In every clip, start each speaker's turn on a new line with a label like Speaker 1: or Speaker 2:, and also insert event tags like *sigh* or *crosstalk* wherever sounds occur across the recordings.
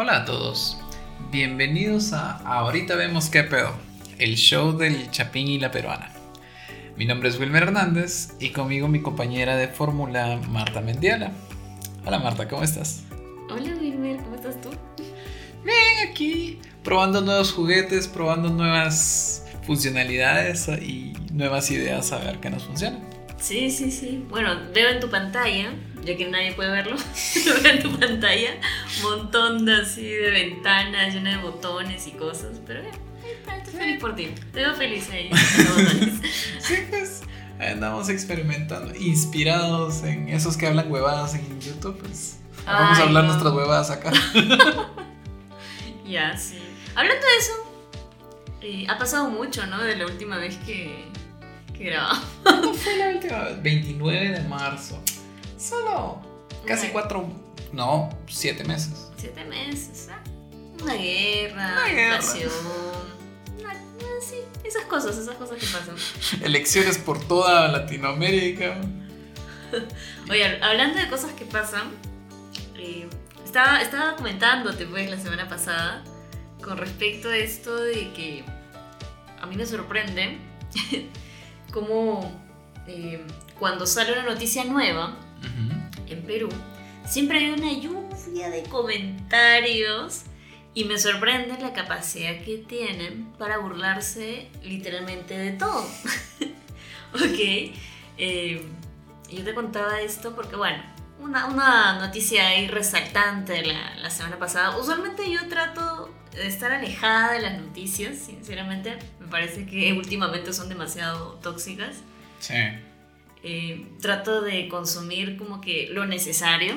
Speaker 1: Hola a todos, bienvenidos a Ahorita vemos qué pedo, el show del Chapín y la Peruana. Mi nombre es Wilmer Hernández y conmigo mi compañera de fórmula Marta Mendiala. Hola Marta, ¿cómo estás?
Speaker 2: Hola Wilmer, ¿cómo estás tú?
Speaker 1: Bien, aquí probando nuevos juguetes, probando nuevas funcionalidades y nuevas ideas a ver qué nos funciona.
Speaker 2: Sí, sí, sí. Bueno, veo en tu pantalla, ya que nadie puede verlo, *laughs* veo en tu pantalla montón de así de ventanas llenas de botones y cosas, pero bien, estoy feliz por ti. Te veo feliz ahí. *laughs*
Speaker 1: sí, pues andamos experimentando, inspirados en esos que hablan huevadas en YouTube, pues vamos a hablar nuestras huevadas acá. *laughs*
Speaker 2: ya, sí. Hablando de eso, eh, ha pasado mucho, ¿no? De la última vez que, que grabamos.
Speaker 1: fue la última vez? 29 de marzo. Solo casi cuatro, no, siete meses.
Speaker 2: Siete meses, ¿eh? Una guerra, una inflación. sí, esas cosas, esas cosas que pasan. *laughs*
Speaker 1: Elecciones por toda Latinoamérica. *laughs*
Speaker 2: Oye, hablando de cosas que pasan, eh, estaba, estaba comentándote pues la semana pasada con respecto a esto de que a mí me sorprende *laughs* cómo eh, cuando sale una noticia nueva en Perú, siempre hay una lluvia de comentarios y me sorprende la capacidad que tienen para burlarse literalmente de todo. *laughs* ok, eh, yo te contaba esto porque, bueno, una, una noticia ahí resaltante la, la semana pasada. Usualmente yo trato de estar alejada de las noticias, sinceramente. Me parece que últimamente son demasiado tóxicas.
Speaker 1: Sí.
Speaker 2: Eh, trato de consumir como que lo necesario.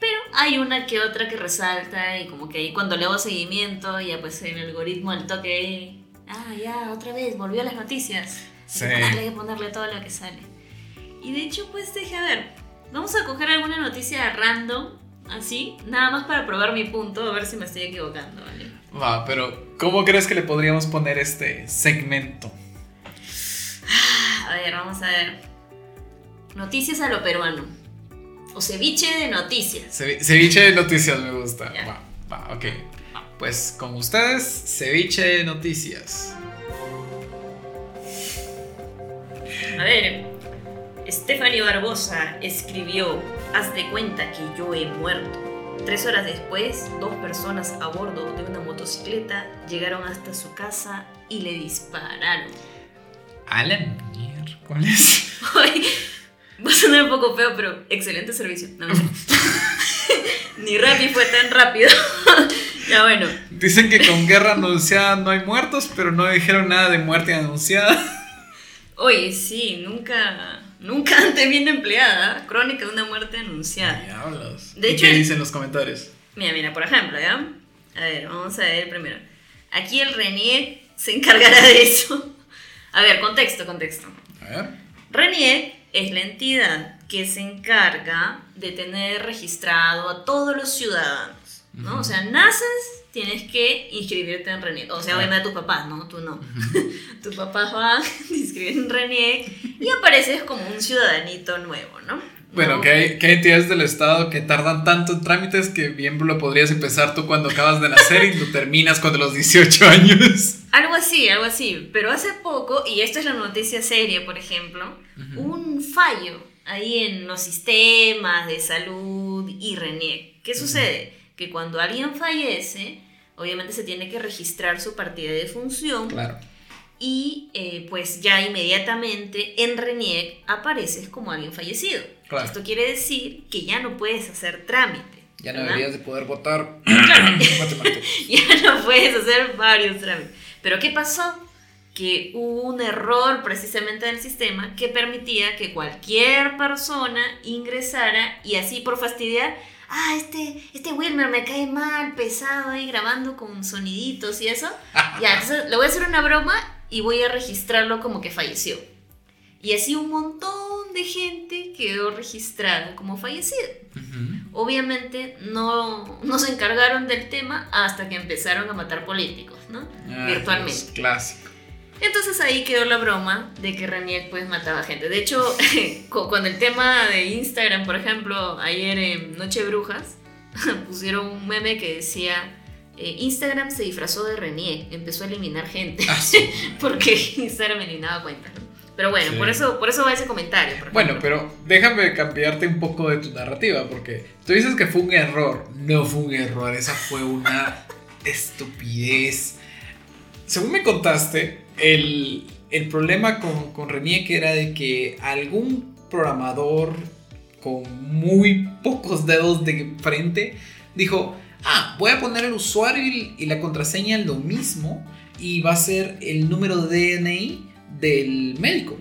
Speaker 2: Pero hay una que otra que resalta y como que ahí cuando le hago seguimiento, ya pues el algoritmo al toque, ah, ya, otra vez, volvió a las noticias.
Speaker 1: Sí.
Speaker 2: Hay que ponerle todo lo que sale. Y de hecho, pues dije, a ver, vamos a coger alguna noticia random, así, nada más para probar mi punto, a ver si me estoy equivocando, ¿vale?
Speaker 1: Va, pero ¿cómo crees que le podríamos poner este segmento?
Speaker 2: A ver, vamos a ver. Noticias a lo peruano. O ceviche de noticias.
Speaker 1: ceviche de noticias me gusta. Va, va, ok. Pues con ustedes, ceviche de noticias.
Speaker 2: A ver, Stephanie Barbosa escribió, haz de cuenta que yo he muerto. Tres horas después, dos personas a bordo de una motocicleta llegaron hasta su casa y le dispararon.
Speaker 1: A la miércoles. *laughs*
Speaker 2: Va a sonar un poco feo, pero excelente servicio. No, *laughs* Ni Rappi fue tan rápido. *laughs* ya bueno.
Speaker 1: Dicen que con guerra anunciada no hay muertos, pero no dijeron nada de muerte anunciada.
Speaker 2: Oye, sí, nunca, nunca antes bien empleada. Crónica de una muerte anunciada.
Speaker 1: Diablos. De hecho, ¿Qué dicen los comentarios?
Speaker 2: Mira, mira, por ejemplo, ¿ya? A ver, vamos a ver primero. Aquí el Renier se encargará de eso. A ver, contexto, contexto.
Speaker 1: A ver.
Speaker 2: Renier es la entidad que se encarga de tener registrado a todos los ciudadanos, ¿no? O sea, naces, tienes que inscribirte en RENIEC. O sea, obviamente tus papás, ¿no? Tú no. *laughs* tus papás van, *laughs* te inscriben en RENIEC y apareces como un ciudadanito nuevo, ¿no?
Speaker 1: Bueno, que, hay, que hay entidades del Estado que tardan tanto en trámites que bien lo podrías empezar tú cuando acabas de nacer y lo terminas cuando los 18 años.
Speaker 2: Algo así, algo así. Pero hace poco, y esto es la noticia seria, por ejemplo, un fallo ahí en los sistemas de salud y RENIEC. ¿Qué sucede? Que cuando alguien fallece, obviamente se tiene que registrar su partida de función.
Speaker 1: Claro
Speaker 2: y eh, pues ya inmediatamente en RENIEC apareces como alguien fallecido. Esto quiere decir que ya no puedes hacer trámite.
Speaker 1: Ya no deberías de poder votar. *clears throat* *clears throat* *laughs*
Speaker 2: ya no puedes hacer varios trámites. Pero ¿qué pasó? Que hubo un error precisamente del sistema que permitía que cualquier persona ingresara y así por fastidiar ah, este, este Wilmer me cae mal, pesado ahí grabando con soniditos y eso. *laughs* ya, entonces le voy a hacer una broma y voy a registrarlo como que falleció. Y así un montón de gente quedó registrada como fallecido. Obviamente no, no, se encargaron del tema hasta que empezaron a matar políticos, ¿no? Ah, Virtualmente.
Speaker 1: clásico.
Speaker 2: Entonces ahí quedó la broma de que Raniel pues mataba gente. De hecho, *laughs* con el tema de Instagram, por ejemplo, ayer en Noche Brujas, *laughs* pusieron un meme que decía eh, Instagram se disfrazó de Renier, empezó a eliminar gente.
Speaker 1: Ah, *laughs*
Speaker 2: porque Instagram eliminaba cuentas, ¿no? Pero bueno,
Speaker 1: Sí.
Speaker 2: por, eso, por eso va ese comentario.
Speaker 1: Bueno, pero déjame cambiarte un poco de tu narrativa, porque tú dices que fue un error. No fue un error, esa fue una *laughs* estupidez. Según me contaste, el, el problema con, con era de que algún programador con muy pocos dedos de frente dijo, ah, voy a poner el usuario y, y la contraseña lo mismo y va a ser el número de DNI del médico.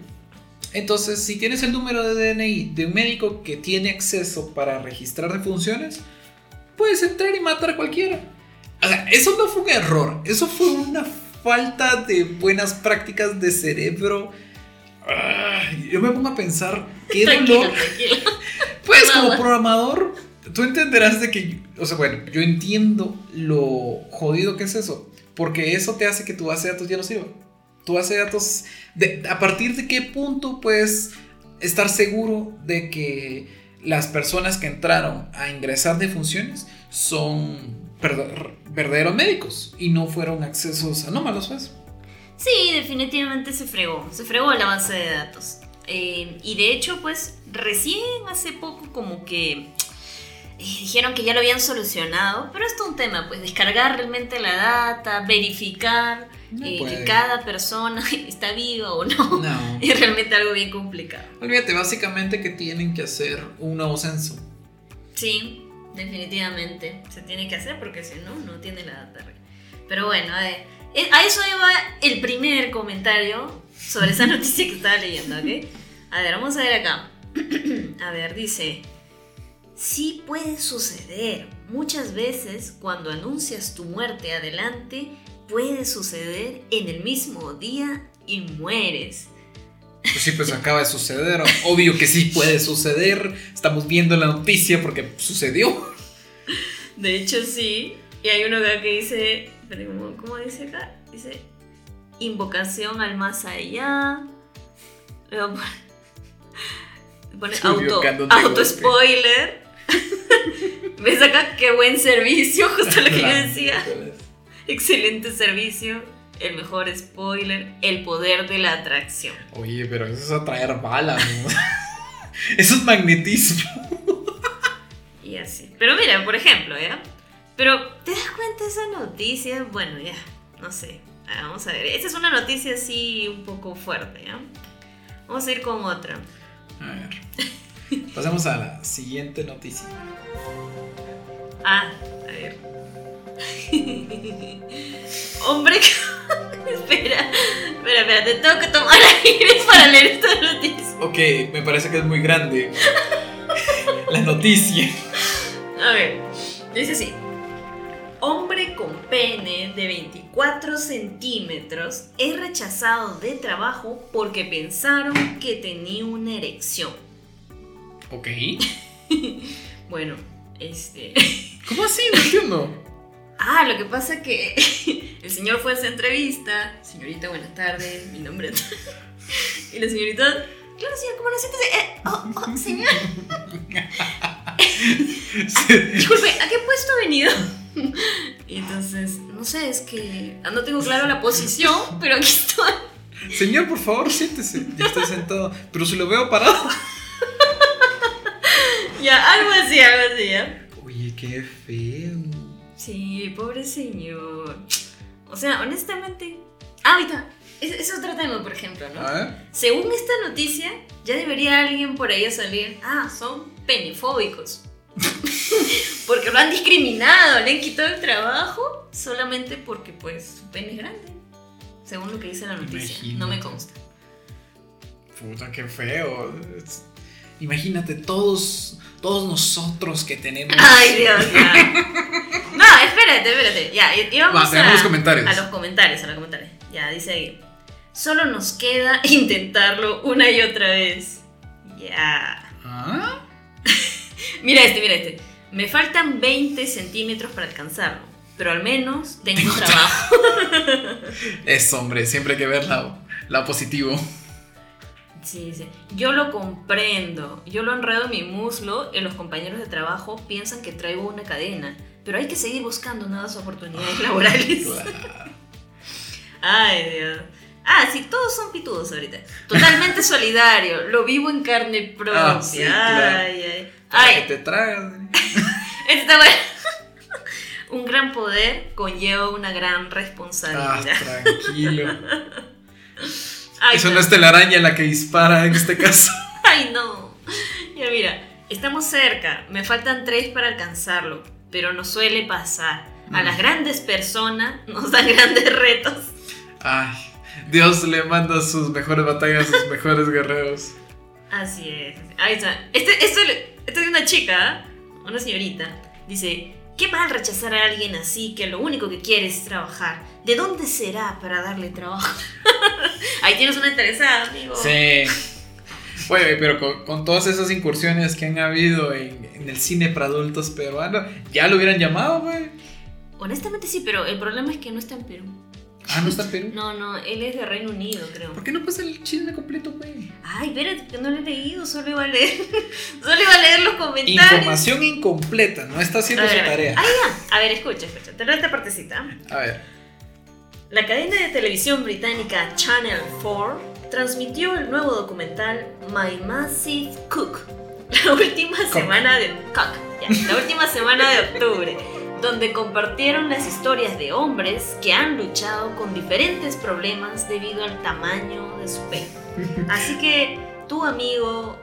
Speaker 1: Entonces, si tienes el número de DNI de un médico que tiene acceso para registrar defunciones, puedes entrar y matar a cualquiera. O sea, eso no fue un error, eso fue una falta de buenas prácticas de cerebro. Ay, yo me pongo a pensar, qué dolor.
Speaker 2: tranquilo. *laughs*
Speaker 1: Pues como programador, tú entenderás de que, o sea, bueno, yo entiendo lo jodido que es eso, porque eso te hace que tu base de datos ya no sirva. Tu base de datos, a partir de qué punto puedes estar seguro de que las personas que entraron a ingresar de funciones son verda- verdaderos médicos y no fueron accesos anómalos, pues.
Speaker 2: Sí, definitivamente se fregó, se fregó la base de datos. Eh, y de hecho, pues recién hace poco como que dijeron que ya lo habían solucionado, pero esto es un tema, pues descargar realmente la data, verificar
Speaker 1: No
Speaker 2: eh, que cada persona *laughs* está viva o no.
Speaker 1: No. *laughs*
Speaker 2: Es realmente algo bien complicado.
Speaker 1: Olvídate, básicamente que tienen que hacer un nuevo censo.
Speaker 2: Sí, definitivamente se tiene que hacer porque si no, no tiene la data. real. Pero bueno, a, ver, eh, a eso iba el primer comentario sobre esa *laughs* noticia que estaba leyendo, ¿ok? A ver, vamos a ver acá. *clears throat* a ver, dice, sí puede suceder. Muchas veces cuando anuncias tu muerte adelante, puede suceder en el mismo día y mueres.
Speaker 1: Pues sí, pues acaba de suceder. Obvio que sí puede suceder. Estamos viendo la noticia porque sucedió.
Speaker 2: De hecho, sí. Y hay uno acá que dice. ¿Cómo, dice acá? Dice. Invocación al más allá. Luego pone, pone auto, auto spoiler. *laughs* ¿Ves acá qué buen servicio? Justo lo que yo decía. Excelente servicio. El mejor spoiler. El poder de la atracción.
Speaker 1: Oye, pero eso es atraer balas. ¿no? *laughs* Eso es magnetismo. *laughs*
Speaker 2: Y así. Pero mira, por ejemplo, ¿ya? Pero, ¿te das cuenta de esa noticia? Bueno, ya, no sé. Ah, Vamos a ver. Esta es una noticia así un poco fuerte, ¿ya? Vamos a ir con otra.
Speaker 1: A ver. *laughs* Pasemos a la siguiente noticia.
Speaker 2: Ah, a ver. *laughs* Hombre *laughs* espera, espera, espera, te tengo que tomar aire para leer esta noticia.
Speaker 1: Ok, me parece que es muy grande. La noticia.
Speaker 2: A ver, dice así. Hombre con pene de 24 centímetros es rechazado de trabajo porque pensaron que tenía una erección.
Speaker 1: Ok. *laughs*
Speaker 2: Bueno, este... *laughs*
Speaker 1: ¿Cómo así? No entiendo.
Speaker 2: Ah, lo que pasa que *laughs* el señor fue a esa entrevista. Señorita, buenas tardes, mi nombre es... Y la señorita... Claro, señor, ¿cómo lo sientes? Eh, oh, oh, señor. Disculpe, ¿a qué puesto ha venido? Y entonces, no sé, es que no tengo claro la posición, pero aquí estoy.
Speaker 1: Señor, por favor, siéntese. Ya estoy sentado. Pero si lo veo parado.
Speaker 2: Ya, algo así, algo así, ¿ya?
Speaker 1: Oye, qué feo.
Speaker 2: Sí, pobre señor. O sea, honestamente. Ah, ahorita. Es, es otro tema, por ejemplo, ¿no? Según esta noticia, ya debería alguien por ahí salir. Ah, son penifóbicos. *laughs* porque lo han discriminado, le han quitado el trabajo solamente porque, pues, su pene es grande. Según lo que dice la noticia. No me consta.
Speaker 1: Puta, qué feo. Es- Imagínate todos, todos nosotros que tenemos.
Speaker 2: Ay, Dios, ya. No, espérate, espérate. Ya, y- y vamos
Speaker 1: Va,
Speaker 2: a,
Speaker 1: los comentarios.
Speaker 2: a los comentarios, a los comentarios. Ya, dice ahí. Solo nos queda *laughs* intentarlo una y otra vez. Ya.
Speaker 1: ¿Ah? *laughs*
Speaker 2: Mira este, mira este. Me faltan 20 centímetros para alcanzarlo, pero al menos tengo,
Speaker 1: Tengo
Speaker 2: trabajo. *laughs*
Speaker 1: Es hombre, siempre hay que ver la, la positivo.
Speaker 2: Sí, sí. Yo lo comprendo. Yo lo enredo en mi muslo y los compañeros de trabajo piensan que traigo una cadena. Pero hay que seguir buscando nuevas oportunidades *laughs* laborales. Ay, Dios. Ah, sí, todos son pitudos ahorita. Totalmente *laughs* solidario. Lo vivo en carne propia.
Speaker 1: Ah, sí, claro.
Speaker 2: Ay, ay.
Speaker 1: Para
Speaker 2: Ay,
Speaker 1: que te tragas. *laughs*
Speaker 2: este está bueno. Un gran poder conlleva una gran
Speaker 1: Ah,
Speaker 2: responsabilidad.
Speaker 1: tranquilo.
Speaker 2: Ay,
Speaker 1: Eso no es telaraña la que dispara en este caso. *laughs*
Speaker 2: Ay, no. Ya mira, estamos cerca. Me faltan tres para alcanzarlo. Pero nos suele pasar. A
Speaker 1: Mm.
Speaker 2: las grandes personas nos dan grandes retos.
Speaker 1: Ay, Dios le manda sus mejores batallas a sus *laughs* mejores guerreros.
Speaker 2: Así es. Ahí está. Este, esto, esto es una chica, una señorita. Dice, qué mal rechazar a alguien así que lo único que quiere es trabajar. ¿De dónde será para darle trabajo? *laughs* Ahí tienes una interesada, amigo.
Speaker 1: Sí. Oye, pero con, con todas esas incursiones que han habido en, en el cine para adultos peruano, ya lo hubieran llamado, güey.
Speaker 2: Honestamente sí, pero el problema es que no está en Perú.
Speaker 1: Ah, no está en Perú.
Speaker 2: No, no, él es de Reino Unido, creo.
Speaker 1: ¿Por qué no pasa el chisme completo, güey?
Speaker 2: Ay, espérate, que no lo he leído, solo iba a leer. *laughs* solo iba a leer los comentarios.
Speaker 1: Información incompleta, no está haciendo
Speaker 2: ver,
Speaker 1: su tarea.
Speaker 2: Ah, ya. A ver, escucha, escucha. Te leo esta partecita.
Speaker 1: A ver.
Speaker 2: La cadena de televisión británica Channel 4 transmitió el nuevo documental My Massive Cook *laughs* la última semana de Cook, ya, la última semana de octubre, donde compartieron las historias de hombres que han luchado con diferentes problemas debido al tamaño de su pelo. *laughs* Así que tu amigo,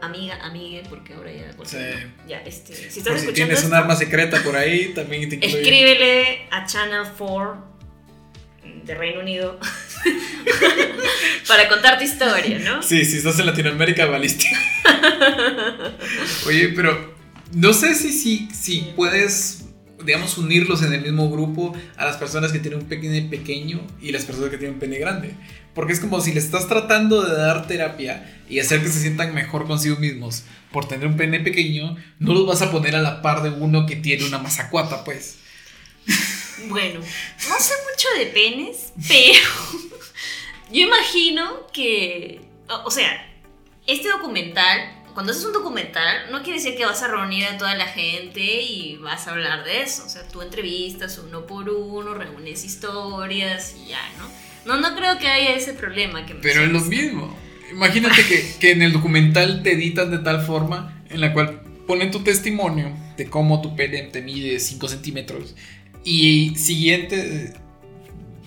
Speaker 2: amiga, amigue, porque ahora ya
Speaker 1: Sí.
Speaker 2: ya este, si estás
Speaker 1: si tienes un
Speaker 2: esto,
Speaker 1: arma secreta por ahí, también te incluye.
Speaker 2: Escríbele a Channel 4 de Reino Unido *laughs* para contar tu historia, ¿no?
Speaker 1: Sí, si estás en Latinoamérica, valiste. *laughs* Oye, pero no sé si, si, si puedes, digamos, unirlos en el mismo grupo a las personas que tienen un pene pequeño y las personas que tienen un pene grande. Porque es como si le estás tratando de dar terapia y hacer que se sientan mejor consigo mismos por tener un pene pequeño, no los vas a poner a la par de uno que tiene una mazacuata, pues.
Speaker 2: Bueno, no sé mucho de penes, pero *laughs* yo imagino que, o, sea, este documental, cuando haces un documental, no quiere decir que vas a reunir a toda la gente y vas a hablar de eso. O sea, tú entrevistas uno por uno, reúnes historias y ya, ¿no? No, no creo que haya ese problema que
Speaker 1: Pero es lo mismo. Imagínate que, que en el documental te editan de tal forma en la cual ponen tu testimonio de cómo tu pene te mide 5 centímetros. Y siguiente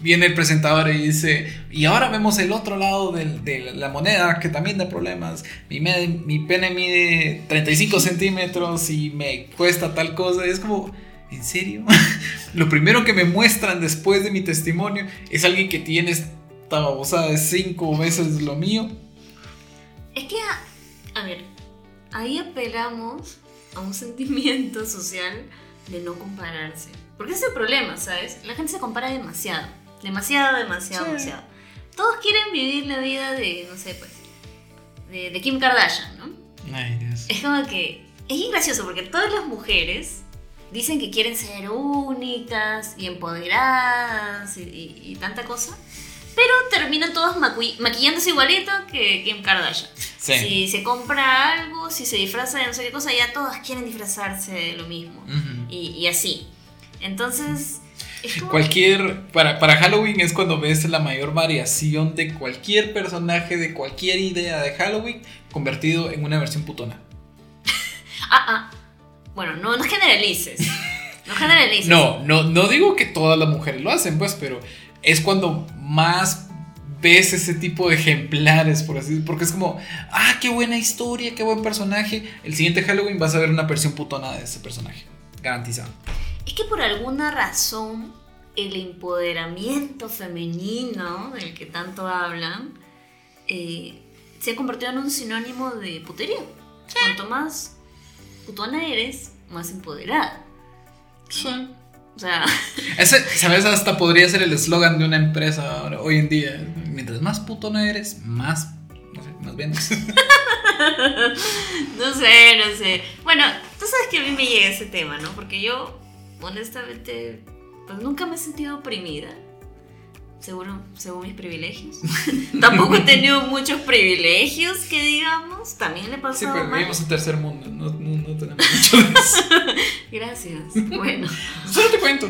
Speaker 1: viene el presentador y dice, y ahora vemos el otro lado del- de, la moneda que también da problemas. Mi, me- mi pene mide 35 centímetros y me cuesta tal cosa. Es como, ¿en serio? *laughs* Lo primero que me muestran después de mi testimonio es alguien que tiene esta babosada de 5 veces lo mío.
Speaker 2: Es que, a, a ver, ahí apelamos a un sentimiento social de no compararse. Porque ese es el problema, ¿sabes? La gente se compara demasiado. Demasiado, demasiado,
Speaker 1: Sí.
Speaker 2: demasiado. Todos quieren vivir la vida de, no sé, pues, de, de Kim Kardashian, ¿no?
Speaker 1: Ay, Dios.
Speaker 2: Es como que es bien gracioso porque todas las mujeres dicen que quieren ser únicas y empoderadas y, y- y tanta cosa, pero terminan todas maqui- maquillándose igualito que Kim Kardashian.
Speaker 1: Sí.
Speaker 2: Si se compra algo, si se disfraza de no sé qué cosa, ya todas quieren disfrazarse de lo mismo. Y, y así. Entonces.
Speaker 1: Cualquier. Para, para Halloween es cuando ves la mayor variación de cualquier personaje, de cualquier idea de Halloween, convertido en una versión putona. *laughs*
Speaker 2: Ah, ah. Bueno, no, no generalices. No *laughs* generalices.
Speaker 1: No, no, no digo que todas las mujeres lo hacen, pues, pero es cuando más ves ese tipo de ejemplares, por así decirlo, porque es como, ah, qué buena historia, qué buen personaje. El siguiente Halloween vas a ver una versión putona de ese personaje, garantizado.
Speaker 2: Es que por alguna razón el empoderamiento femenino del que tanto hablan eh, se ha convertido en un sinónimo de putería. Cuanto más putona eres, más empoderada. O sea, *laughs*
Speaker 1: Ese, ¿sabes? Hasta podría ser el eslogan de una empresa ahora- hoy en día. Mientras más putona eres, más, no sé, más vendes. *laughs*
Speaker 2: no sé, no sé. Bueno, tú sabes que a mí me llega ese tema, ¿no? Porque yo, honestamente, pues nunca me he sentido oprimida. seguro, según mis privilegios. *laughs* Tampoco he tenido muchos privilegios, que digamos. También le pasó.
Speaker 1: Sí, pero vivimos en tercer mundo, no, no, no tenemos mucho de eso. *laughs*
Speaker 2: Gracias. Bueno. *laughs*
Speaker 1: Solo te cuento.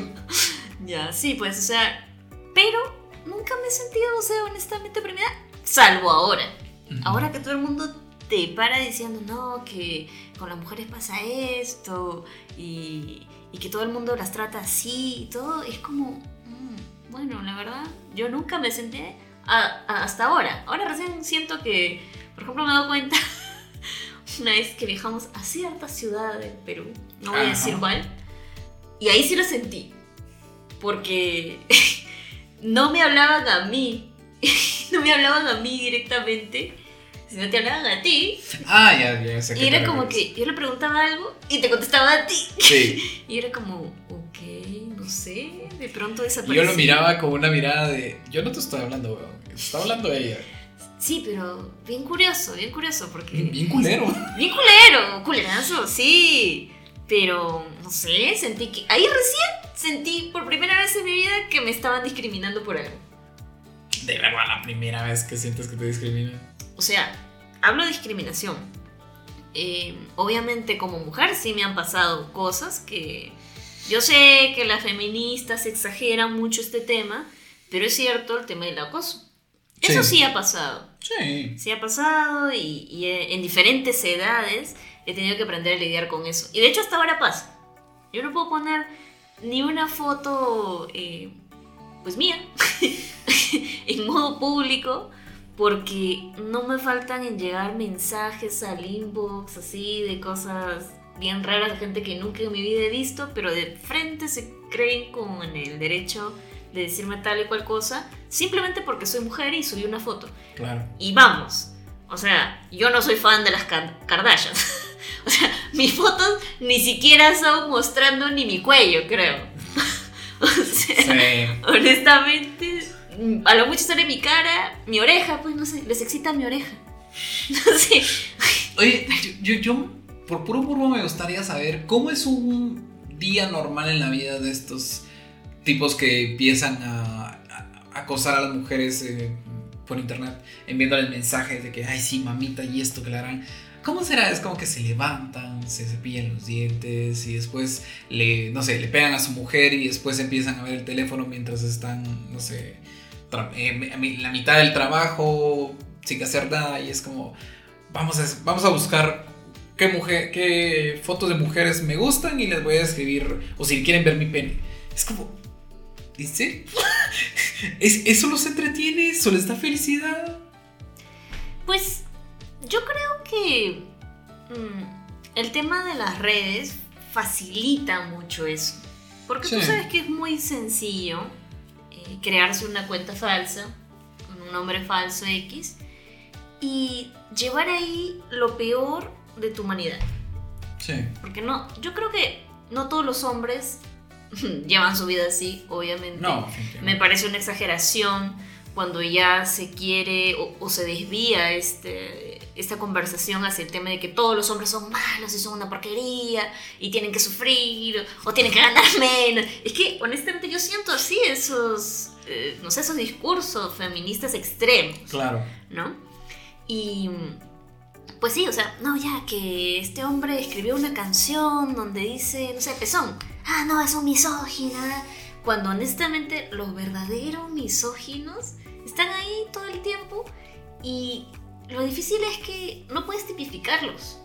Speaker 2: Ya, sí, pues, o sea, pero nunca me he sentido, o sea, honestamente oprimida, salvo ahora. Ahora que todo el mundo te para diciendo, no, que con las mujeres pasa esto y, y que todo el mundo las trata así y todo, es como, mm, bueno, la verdad, yo nunca me a- a- hasta ahora. Ahora recién siento que, por ejemplo, me he dado cuenta *laughs* una vez que viajamos a cierta ciudad del Perú, no voy a decir cuál, y ahí sí lo sentí, porque *laughs* no me hablaban a mí, *laughs* no me hablaban a mí directamente, sino te hablaban a ti,
Speaker 1: Ah, ya, ya sé
Speaker 2: y era como
Speaker 1: refieres.
Speaker 2: que yo le preguntaba algo y te contestaba a ti.
Speaker 1: Sí. *laughs*
Speaker 2: Y era como, ok, no sé, de pronto
Speaker 1: Y
Speaker 2: desapareció.
Speaker 1: yo lo miraba con una mirada de. Yo no te estoy hablando, weón. Te está hablando ella.
Speaker 2: Sí, pero bien curioso, bien curioso, porque...
Speaker 1: Bien culero.
Speaker 2: Bien culero, culerazo, sí. Pero, no sé, sentí que... Ahí recién sentí por primera vez en mi vida que me estaban discriminando por algo.
Speaker 1: De verdad, la primera vez que sientes que te discriminan.
Speaker 2: O sea, hablo de discriminación. Eh, obviamente como mujer sí me han pasado cosas que... Yo sé que las feministas exageran mucho este tema, pero es cierto el tema del acoso. Eso
Speaker 1: Sí.
Speaker 2: sí ha pasado.
Speaker 1: Sí.
Speaker 2: Sí ha pasado y, y en diferentes edades he tenido que aprender a lidiar con eso. Y de hecho hasta ahora pasa. Yo no puedo poner ni una foto, eh, pues mía, *laughs* en modo público porque no me faltan en llegar mensajes al inbox así de cosas bien raras de gente que nunca en mi vida he visto, pero de frente se creen con el derecho de decirme tal y cual cosa, simplemente porque soy mujer y subí una foto.
Speaker 1: Claro.
Speaker 2: Y vamos, o sea, yo no soy fan de las Kar- Kardashians. *laughs* o sea, mis fotos ni siquiera son mostrando ni mi cuello, creo. *laughs* o sea,
Speaker 1: Sí.
Speaker 2: honestamente, a lo mucho sale mi cara, mi oreja, pues no sé, les excita mi oreja. *laughs* No sé.
Speaker 1: Oye, yo, yo, por puro burbo me gustaría saber cómo es un día normal en la vida de estos tipos que empiezan a, acosar a las mujeres eh, por internet, enviándoles mensajes de que, ay, sí, mamita, y esto que le harán. ¿Cómo será? Es como que se levantan, se cepillan los dientes y después le, no sé, le pegan a su mujer y después empiezan a ver el teléfono mientras están, no sé, eh, la mitad del trabajo sin hacer nada y es como, vamos a, vamos a buscar qué, mujer, qué fotos de mujeres me gustan y les voy a escribir, o si quieren ver mi pene. Es como, ¿dice? *laughs* ¿Es, ¿Eso los entretiene? ¿Eso les da felicidad?
Speaker 2: Pues yo creo que mm, el tema de las redes facilita mucho eso. Porque tú sabes que es muy sencillo crearse una cuenta falsa con un nombre falso X y llevar ahí lo peor de tu humanidad.
Speaker 1: Sí.
Speaker 2: Porque no, yo creo que no todos los hombres *laughs* llevan su vida así, obviamente.
Speaker 1: No,
Speaker 2: Me parece una exageración cuando ya se quiere o, o se desvía este, esta conversación hacia el tema de que todos los hombres son malos y son una porquería y tienen que sufrir o tienen que ganar *laughs* menos. Es que honestamente yo siento así esos, eh, no sé, esos discursos feministas extremos.
Speaker 1: Claro.
Speaker 2: ¿no? Y pues sí, o sea, no, ya que este hombre escribió una canción donde dice, no sé, pezón, ah, no, es un misógino, ¿verdad? cuando honestamente los verdaderos misóginos están ahí todo el tiempo y lo difícil es que no puedes tipificarlos.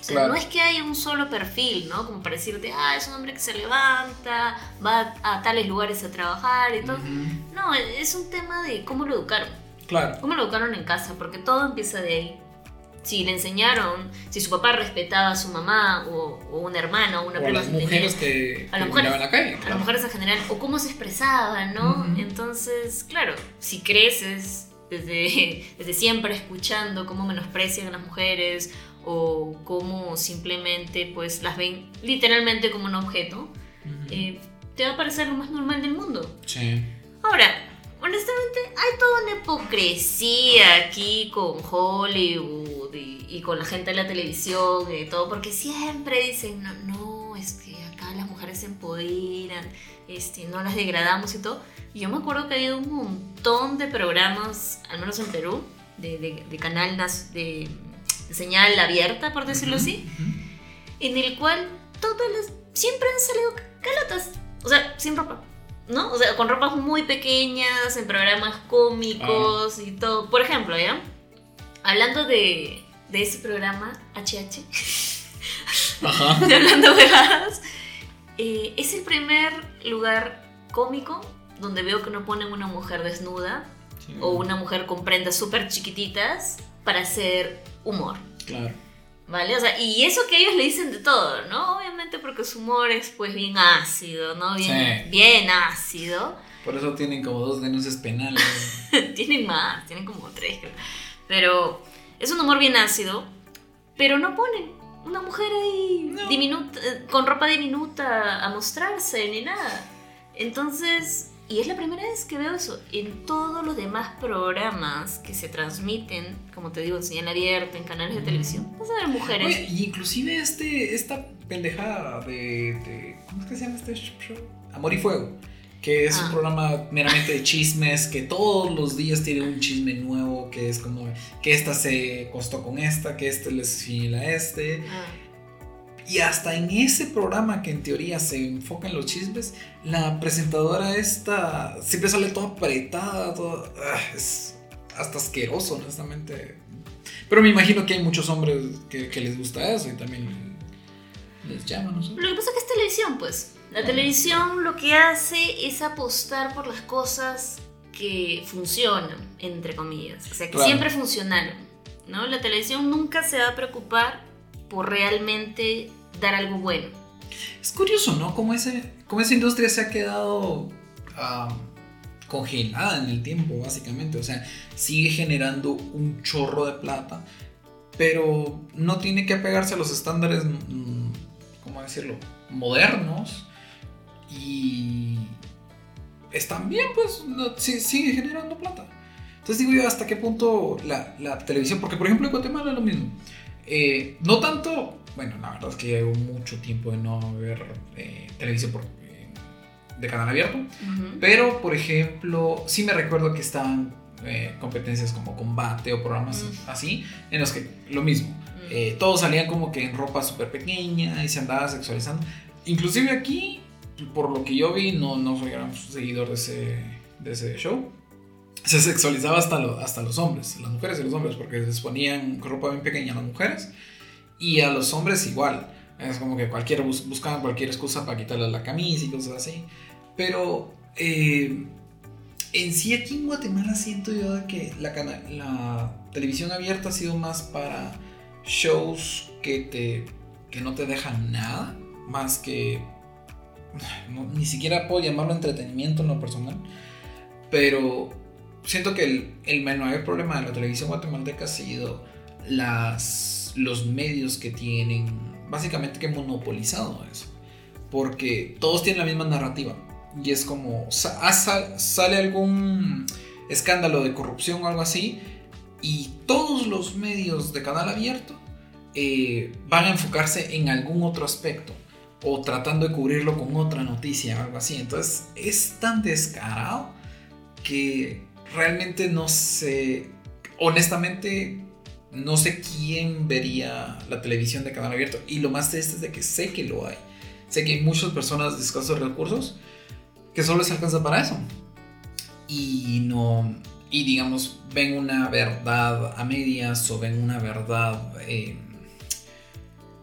Speaker 2: O sea,
Speaker 1: Claro.
Speaker 2: no es que haya un solo perfil, ¿no? Como para decirte, ah, es un hombre que se levanta, va a tales lugares a trabajar y todo.
Speaker 1: Ujú.
Speaker 2: No, es un tema de cómo lo educaron.
Speaker 1: Claro.
Speaker 2: ¿Cómo lo educaron en casa? Porque todo empieza de ahí. Si le enseñaron, si su papá respetaba a su mamá o, o una hermana o una
Speaker 1: O a
Speaker 2: prima
Speaker 1: las
Speaker 2: si tenía,
Speaker 1: mujeres que,
Speaker 2: A las mujeres.
Speaker 1: la calle.
Speaker 2: a las mujeres en general, o cómo se expresaban, ¿no? Entonces, claro, si creces desde, *laughs* desde siempre escuchando cómo menosprecian a las mujeres o cómo simplemente pues las ven literalmente como un objeto,
Speaker 1: Ujú.
Speaker 2: eh, te va a parecer lo más normal del mundo.
Speaker 1: Sí.
Speaker 2: Ahora, honestamente, hay toda una hipocresía aquí con Hollywood y, y con la gente de la televisión y todo, porque siempre dicen, no, no, es que acá las mujeres se empoderan este, no las degradamos y todo. Y yo me acuerdo que ha habido un montón de programas, al menos en Perú, de, de, de canal de, de señal abierta, por decirlo así, en el cual todas las siempre han salido calotas, o sea, sin ropa, ¿no? O sea, con ropas muy pequeñas, en programas cómicos y todo. Por ejemplo, ¿ya? Hablando de, de ese programa, HH,
Speaker 1: Ajá. *laughs*
Speaker 2: de Hablando Vegadas, eh, es el primer lugar cómico donde veo que no ponen una mujer desnuda o una mujer con prendas súper chiquititas para hacer humor.
Speaker 1: Claro.
Speaker 2: ¿Vale? O sea, y eso que ellos le dicen de todo, ¿no? Obviamente porque su humor es pues bien ácido, ¿no? Bien,
Speaker 1: Sí.
Speaker 2: bien ácido.
Speaker 1: Por eso tienen como dos denuncias penales. *laughs*
Speaker 2: tienen más, tienen como tres, creo. Pero es un humor bien ácido, pero no ponen una mujer ahí
Speaker 1: No.
Speaker 2: diminuta, eh, con ropa diminuta a mostrarse ni nada. Entonces, y es la primera vez que veo eso. En todos los demás programas que se transmiten, como te digo, en señal abierta, en canales de televisión, vas a ver mujeres.
Speaker 1: Oye, y inclusive este, esta pendejada de, de- ¿Cómo es que se llama este show? Amor y Fuego. Que es
Speaker 2: Ah.
Speaker 1: un programa meramente de chismes, que todos los días tiene un chisme nuevo, que es como que esta se costó con esta, que este es fiel a este.
Speaker 2: Ah.
Speaker 1: Y hasta en ese programa que en teoría se enfoca en los chismes, la presentadora esta siempre sale toda apretada, toda, ah, es hasta asqueroso, honestamente. Pero me imagino que hay muchos hombres que, que les gusta eso y también les llama, no.
Speaker 2: Lo que pasa es que es televisión, pues. La televisión lo que hace es apostar por las cosas que funcionan, entre comillas. O sea, que
Speaker 1: Claro.
Speaker 2: siempre funcionaron. ¿no? La televisión nunca se va a preocupar por realmente dar algo bueno.
Speaker 1: Es curioso, ¿no? Cómo, ese, cómo esa industria se ha quedado ah, congelada en el tiempo, básicamente. O sea, sigue generando un chorro de plata, pero no tiene que apegarse a los estándares, mm, ¿cómo decirlo? Modernos. Y están bien, pues, no- sí- sigue generando plata. Entonces digo yo, ¿hasta qué punto la, la televisión? Porque, por ejemplo, en Guatemala es lo mismo. Eh, no tanto, bueno, la verdad es que llevo mucho tiempo de no ver eh, televisión por, eh, de canal abierto, pero por ejemplo, sí me recuerdo que estaban eh, competencias como combate o programas
Speaker 2: Mm.
Speaker 1: así, en los que lo mismo, eh, todos salían como que en ropa súper pequeña y se andaba sexualizando. Inclusive aquí, por lo que yo vi, no, no soy gran seguidor de ese, de ese show. Se sexualizaba hasta, lo- hasta los hombres, las mujeres y los hombres, porque les ponían ropa bien pequeña a las mujeres y a los hombres igual. Es como que cualquiera bus- buscaban cualquier excusa para quitarles la camisa y cosas así. Pero eh, en sí aquí en Guatemala siento yo que la, la televisión abierta ha sido más para shows que, te, que no te dejan nada, más que... ni siquiera puedo llamarlo entretenimiento en lo personal, pero siento que el, el mayor problema de la televisión guatemalteca ha sido las, los medios que tienen, básicamente que monopolizado eso, porque todos tienen la misma narrativa y es como ah, sal- sale algún escándalo de corrupción o algo así y todos los medios de canal abierto eh, van a enfocarse en algún otro aspecto o tratando de cubrirlo con otra noticia o algo así. Entonces es tan descarado que realmente no sé, honestamente no sé quién vería la televisión de canal abierto y lo más triste es de que sé que lo hay. Sé que hay muchas personas de recursos que solo les alcanza para eso. Y no, y digamos, ven una verdad a medias o ven una verdad, eh,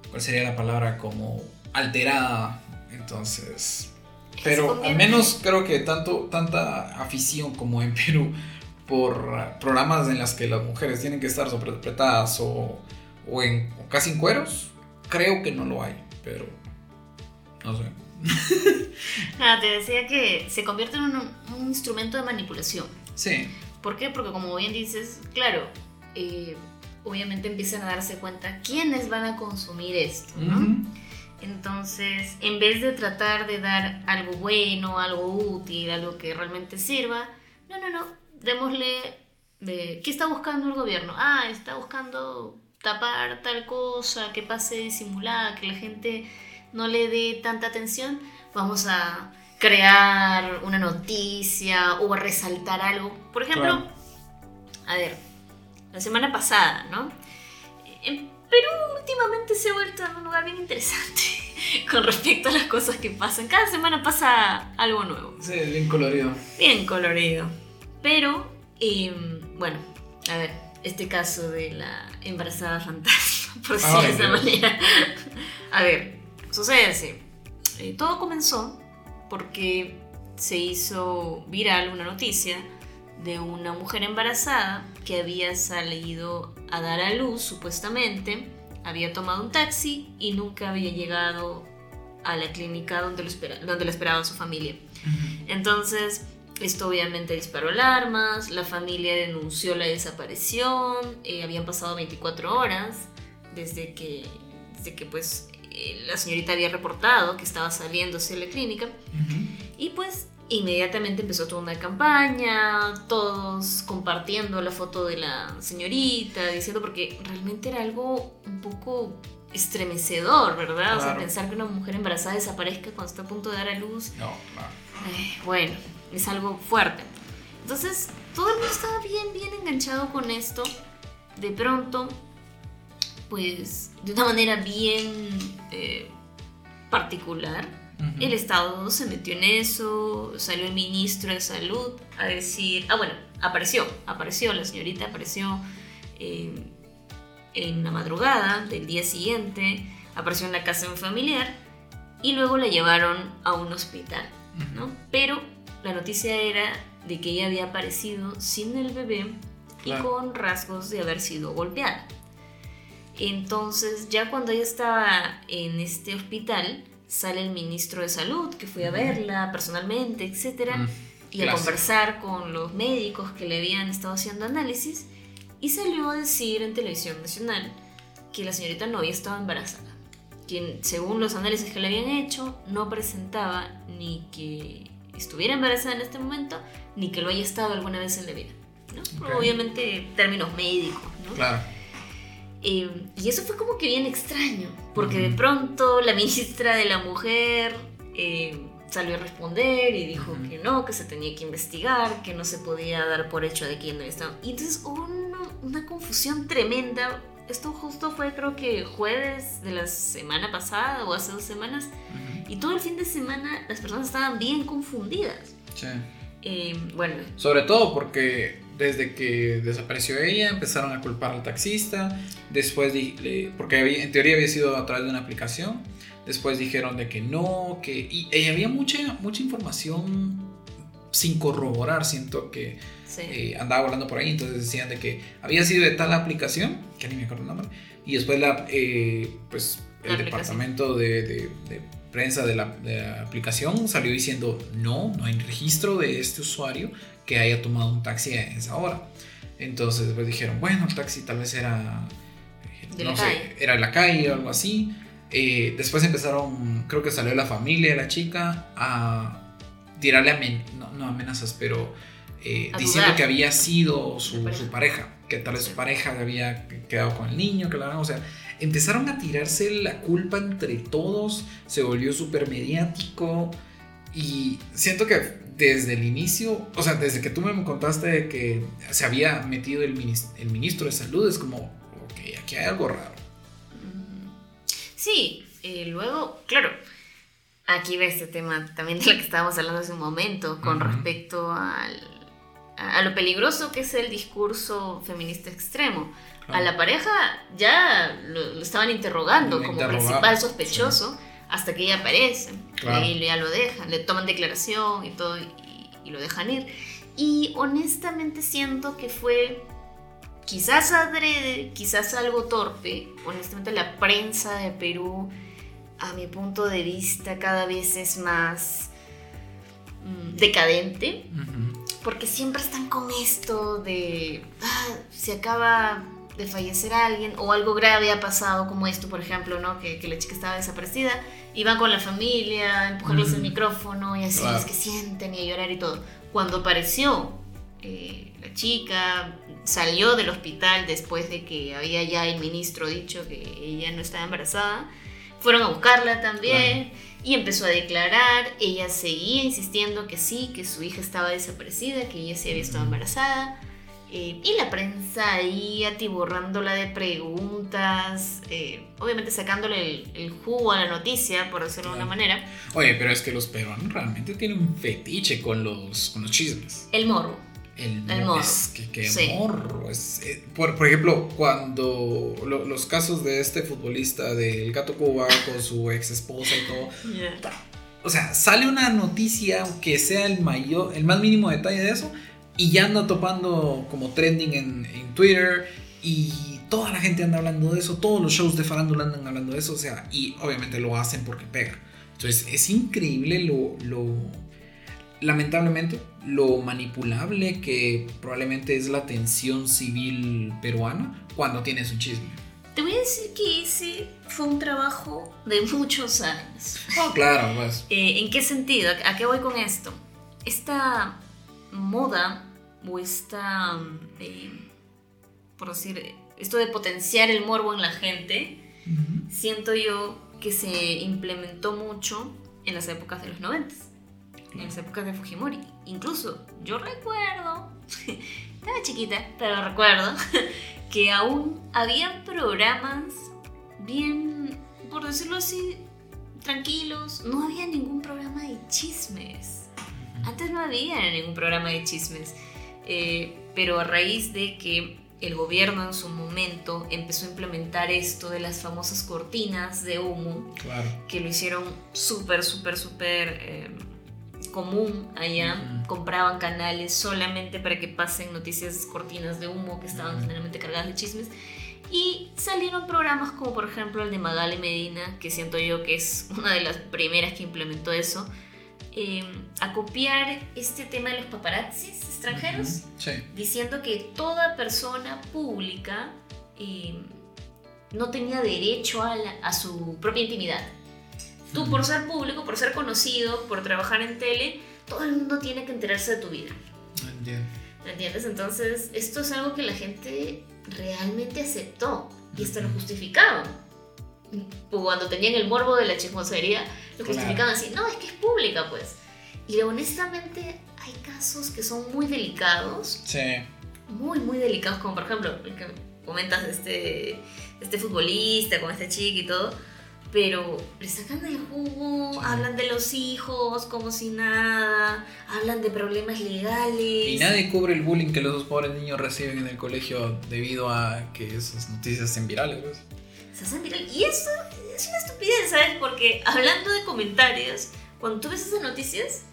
Speaker 1: ¿cuál sería la palabra? Como alterada. Entonces, pero al menos creo que tanto, tanta afición como en Perú por uh, programas en las que las mujeres tienen que estar sobreinterpretadas o, o, en, o casi en cueros, creo que no lo hay, pero no sé.
Speaker 2: Nada, *laughs* te decía que se convierte en un, un instrumento de manipulación.
Speaker 1: Sí,
Speaker 2: ¿Por qué? Porque como bien dices, claro, eh, obviamente empiezan a darse cuenta quiénes van a consumir esto, ¿no?
Speaker 1: Ujú.
Speaker 2: Entonces, en vez de tratar de dar algo bueno, algo útil, algo que realmente sirva, no, no, no, démosle de qué está buscando el gobierno. Ah, está buscando tapar tal cosa, que pase disimulada, que la gente no le dé tanta atención. Vamos a crear una noticia o a resaltar algo. Por ejemplo, a ver, la semana pasada, ¿no? En Perú últimamente se ha vuelto un lugar bien interesante *laughs* con respecto a las cosas que pasan. Cada semana pasa algo nuevo.
Speaker 1: Sí, bien colorido.
Speaker 2: Bien colorido. Pero, em, bueno, a ver, este caso de la embarazada fantasma, *laughs* por decirlo de esa manera. *laughs* A ver, sucede así. Eh, todo comenzó porque se hizo viral una noticia de una mujer embarazada que había salido a dar a luz, supuestamente, había tomado un taxi y nunca había llegado a la clínica donde, lo espera, donde la esperaba su familia. Entonces, esto obviamente disparó alarmas, la familia denunció la desaparición, eh, habían pasado 24 horas desde que, desde que pues eh, la señorita había reportado que estaba saliendo hacia la clínica. Y pues inmediatamente empezó toda una campaña, todos compartiendo la foto de la señorita, diciendo, porque realmente era algo un poco estremecedor, ¿verdad? O sea, pensar que una mujer embarazada desaparezca cuando está a punto de dar a luz.
Speaker 1: No, claro.
Speaker 2: Eh, bueno, es algo fuerte. Entonces, todo el mundo estaba bien, bien enganchado con esto. De pronto, pues de una manera bien eh, particular. El Estado se metió en eso, salió el ministro de Salud a decir, ah bueno, apareció, apareció, la señorita apareció eh, en la madrugada del día siguiente, apareció en la casa de un familiar y luego la llevaron a un hospital, ¿no? Pero la noticia era de que ella había aparecido sin el bebé y con rasgos de haber sido golpeada. Entonces, ya cuando ella estaba en este hospital, sale el ministro de salud que fue a verla personalmente, etc. y a conversar con los médicos que le habían estado haciendo análisis y salió a decir en televisión nacional que la señorita no había estado embarazada, quien según los análisis que le habían hecho no presentaba ni que estuviera embarazada en este momento ni que lo haya estado alguna vez en la vida. ¿no? Obviamente términos médicos. ¿no?
Speaker 1: Claro.
Speaker 2: Eh, y eso fue como que bien extraño, porque de pronto la ministra de la Mujer eh, salió a responder y dijo que no, que se tenía que investigar, que no se podía dar por hecho de quién no estaba. Y entonces hubo una, confusión tremenda. Esto justo fue creo que jueves de la semana pasada o hace dos semanas. Y todo el fin de semana las personas estaban bien confundidas.
Speaker 1: Sí.
Speaker 2: Eh, bueno.
Speaker 1: Sobre todo porque desde que desapareció ella, empezaron a culpar al taxista, después, porque en teoría había sido a través de una aplicación, después dijeron de que no, que... Y, había mucha, mucha información sin corroborar, siento que eh, andaba volando por ahí, entonces decían de que había sido de tal aplicación, que ni me acuerdo el nombre, y después la, eh, pues, el departamento de, prensa de la, de la, aplicación salió diciendo no, no hay registro de este usuario que haya tomado un taxi a esa hora. Entonces después dijeron, bueno, el taxi tal vez era, no sé, era en la calle o algo así. Eh, después empezaron, creo que salió la familia de la chica a tirarle, no, amenazas, pero eh, diciendo que había sido su, pareja. que tal vez su pareja había quedado con el niño, que la o sea, empezaron a tirarse la culpa entre todos, se volvió súper mediático y siento que desde el inicio, o sea, desde que tú me contaste de que se había metido el, ministro, de salud, es como, ok, aquí hay algo raro.
Speaker 2: Sí, eh, luego, claro, aquí ve este tema también de lo que estábamos hablando hace un momento, con respecto al, a, lo peligroso que es el discurso feminista extremo. A la pareja ya lo, estaban interrogando como principal sospechoso hasta que ella aparece. Y ya lo dejan, le toman declaración y todo y, lo dejan ir. Y honestamente siento que fue quizás adrede, quizás algo torpe. Honestamente la prensa de Perú, a mi punto de vista, cada vez es más mm, decadente. Porque siempre están con esto de, ah, se acaba de fallecer alguien o algo grave ha pasado como esto, por ejemplo, ¿no? Que, que la chica estaba desaparecida, iban con la familia, empujarles el micrófono y así es que sienten y a llorar y todo. Cuando apareció eh, la chica, salió del hospital después de que había ya el ministro dicho que ella no estaba embarazada, fueron a buscarla también. Y empezó a declarar, ella seguía insistiendo que sí, que su hija estaba desaparecida, que ella sí había estado embarazada. Eh, y la prensa ahí atiborrándola de preguntas, eh, obviamente sacándole el, jugo a la noticia, por decirlo de una manera.
Speaker 1: Oye, pero es que los peruanos realmente tienen un fetiche con los, con los chismes.
Speaker 2: El morbo.
Speaker 1: El, morbo. Es que, morro. Eh, por, ejemplo, cuando los casos de este futbolista del Gato Cuba con su ex esposa y todo. O sea, sale una noticia, aunque sea el mayor, el más mínimo detalle de eso y ya anda topando como trending en, Twitter y toda la gente anda hablando de eso, todos los shows de farándula andan hablando de eso, o sea, y obviamente lo hacen porque pega. Entonces es increíble lo, lo lamentablemente, lo manipulable que probablemente es la tensión civil peruana cuando tienes un chisme.
Speaker 2: Te voy a decir que ese fue un trabajo de muchos años.
Speaker 1: Ah, claro, pues. *laughs*
Speaker 2: Eh, ¿En qué sentido? ¿A qué voy con esto? Esta moda o esta, eh, por decir, esto de potenciar el morbo en la gente, siento yo que se implementó mucho en las épocas de los 90, en las épocas de Fujimori. Incluso yo recuerdo, *laughs* estaba chiquita, pero recuerdo *laughs* que aún había programas bien, por decirlo así, tranquilos, no había ningún programa de chismes. Antes no había ningún programa de chismes. Eh, pero a raíz de que el gobierno en su momento empezó a implementar esto de las famosas cortinas de humo, que lo hicieron súper, súper, súper eh, común allá. Compraban canales solamente para que pasen noticias cortinas de humo que estaban generalmente cargadas de chismes. Y salieron programas como por ejemplo el de Magali Medina, que siento yo que es una de las primeras que implementó eso, eh, a copiar este tema de los paparazzis extranjeros, diciendo que toda persona pública eh, no tenía derecho a, su propia intimidad. Tú por ser público, por ser conocido, por trabajar en tele, todo el mundo tiene que enterarse de tu vida. Entiendo. ¿Entiendes? Entonces, esto es algo que la gente realmente aceptó y hasta lo justificaban. Cuando tenían el morbo de la chismosería, lo justificaban así, no, es que es pública, pues. Y honestamente hay casos que son muy delicados. Sí. Muy, muy delicados, como por ejemplo, el que comentas de este, este futbolista con este chico y todo. Pero le sacan del jugo, hablan de los hijos como si nada, hablan de problemas legales.
Speaker 1: Y nadie cubre el bullying que los dos pobres niños reciben en el colegio debido a que esas noticias se virales. ¿ves?
Speaker 2: Se hacen virales. Y eso es una estupidez, ¿sabes? Porque hablando de comentarios, cuando tú ves esas noticias,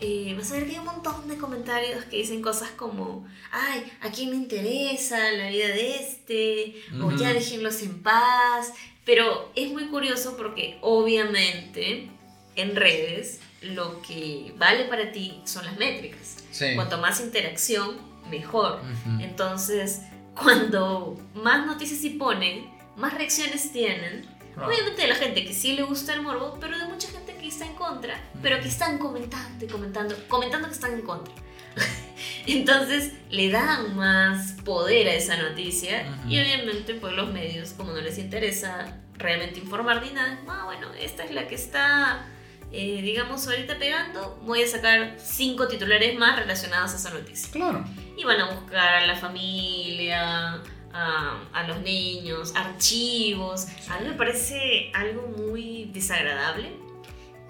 Speaker 2: eh, vas a ver que hay un montón de comentarios que dicen cosas como, ay, ¿a quién me interesa la vida de este? O ya déjenlos en paz. Pero es muy curioso porque obviamente en redes lo que vale para ti son las métricas. Cuanto más interacción, mejor. Entonces, cuando más noticias se ponen, más reacciones tienen. Obviamente de la gente que sí le gusta el morbo, pero de mucha gente está en contra, pero que están comentando y comentando, comentando que están en contra. *laughs* Entonces le dan más poder a esa noticia y obviamente pues los medios como no les interesa realmente informar ni nada, ah, bueno, esta es la que está, eh, digamos, ahorita pegando, voy a sacar cinco titulares más relacionados a esa noticia.
Speaker 1: Claro.
Speaker 2: Y van a buscar a la familia, a, a, los niños, archivos. A mí me parece algo muy desagradable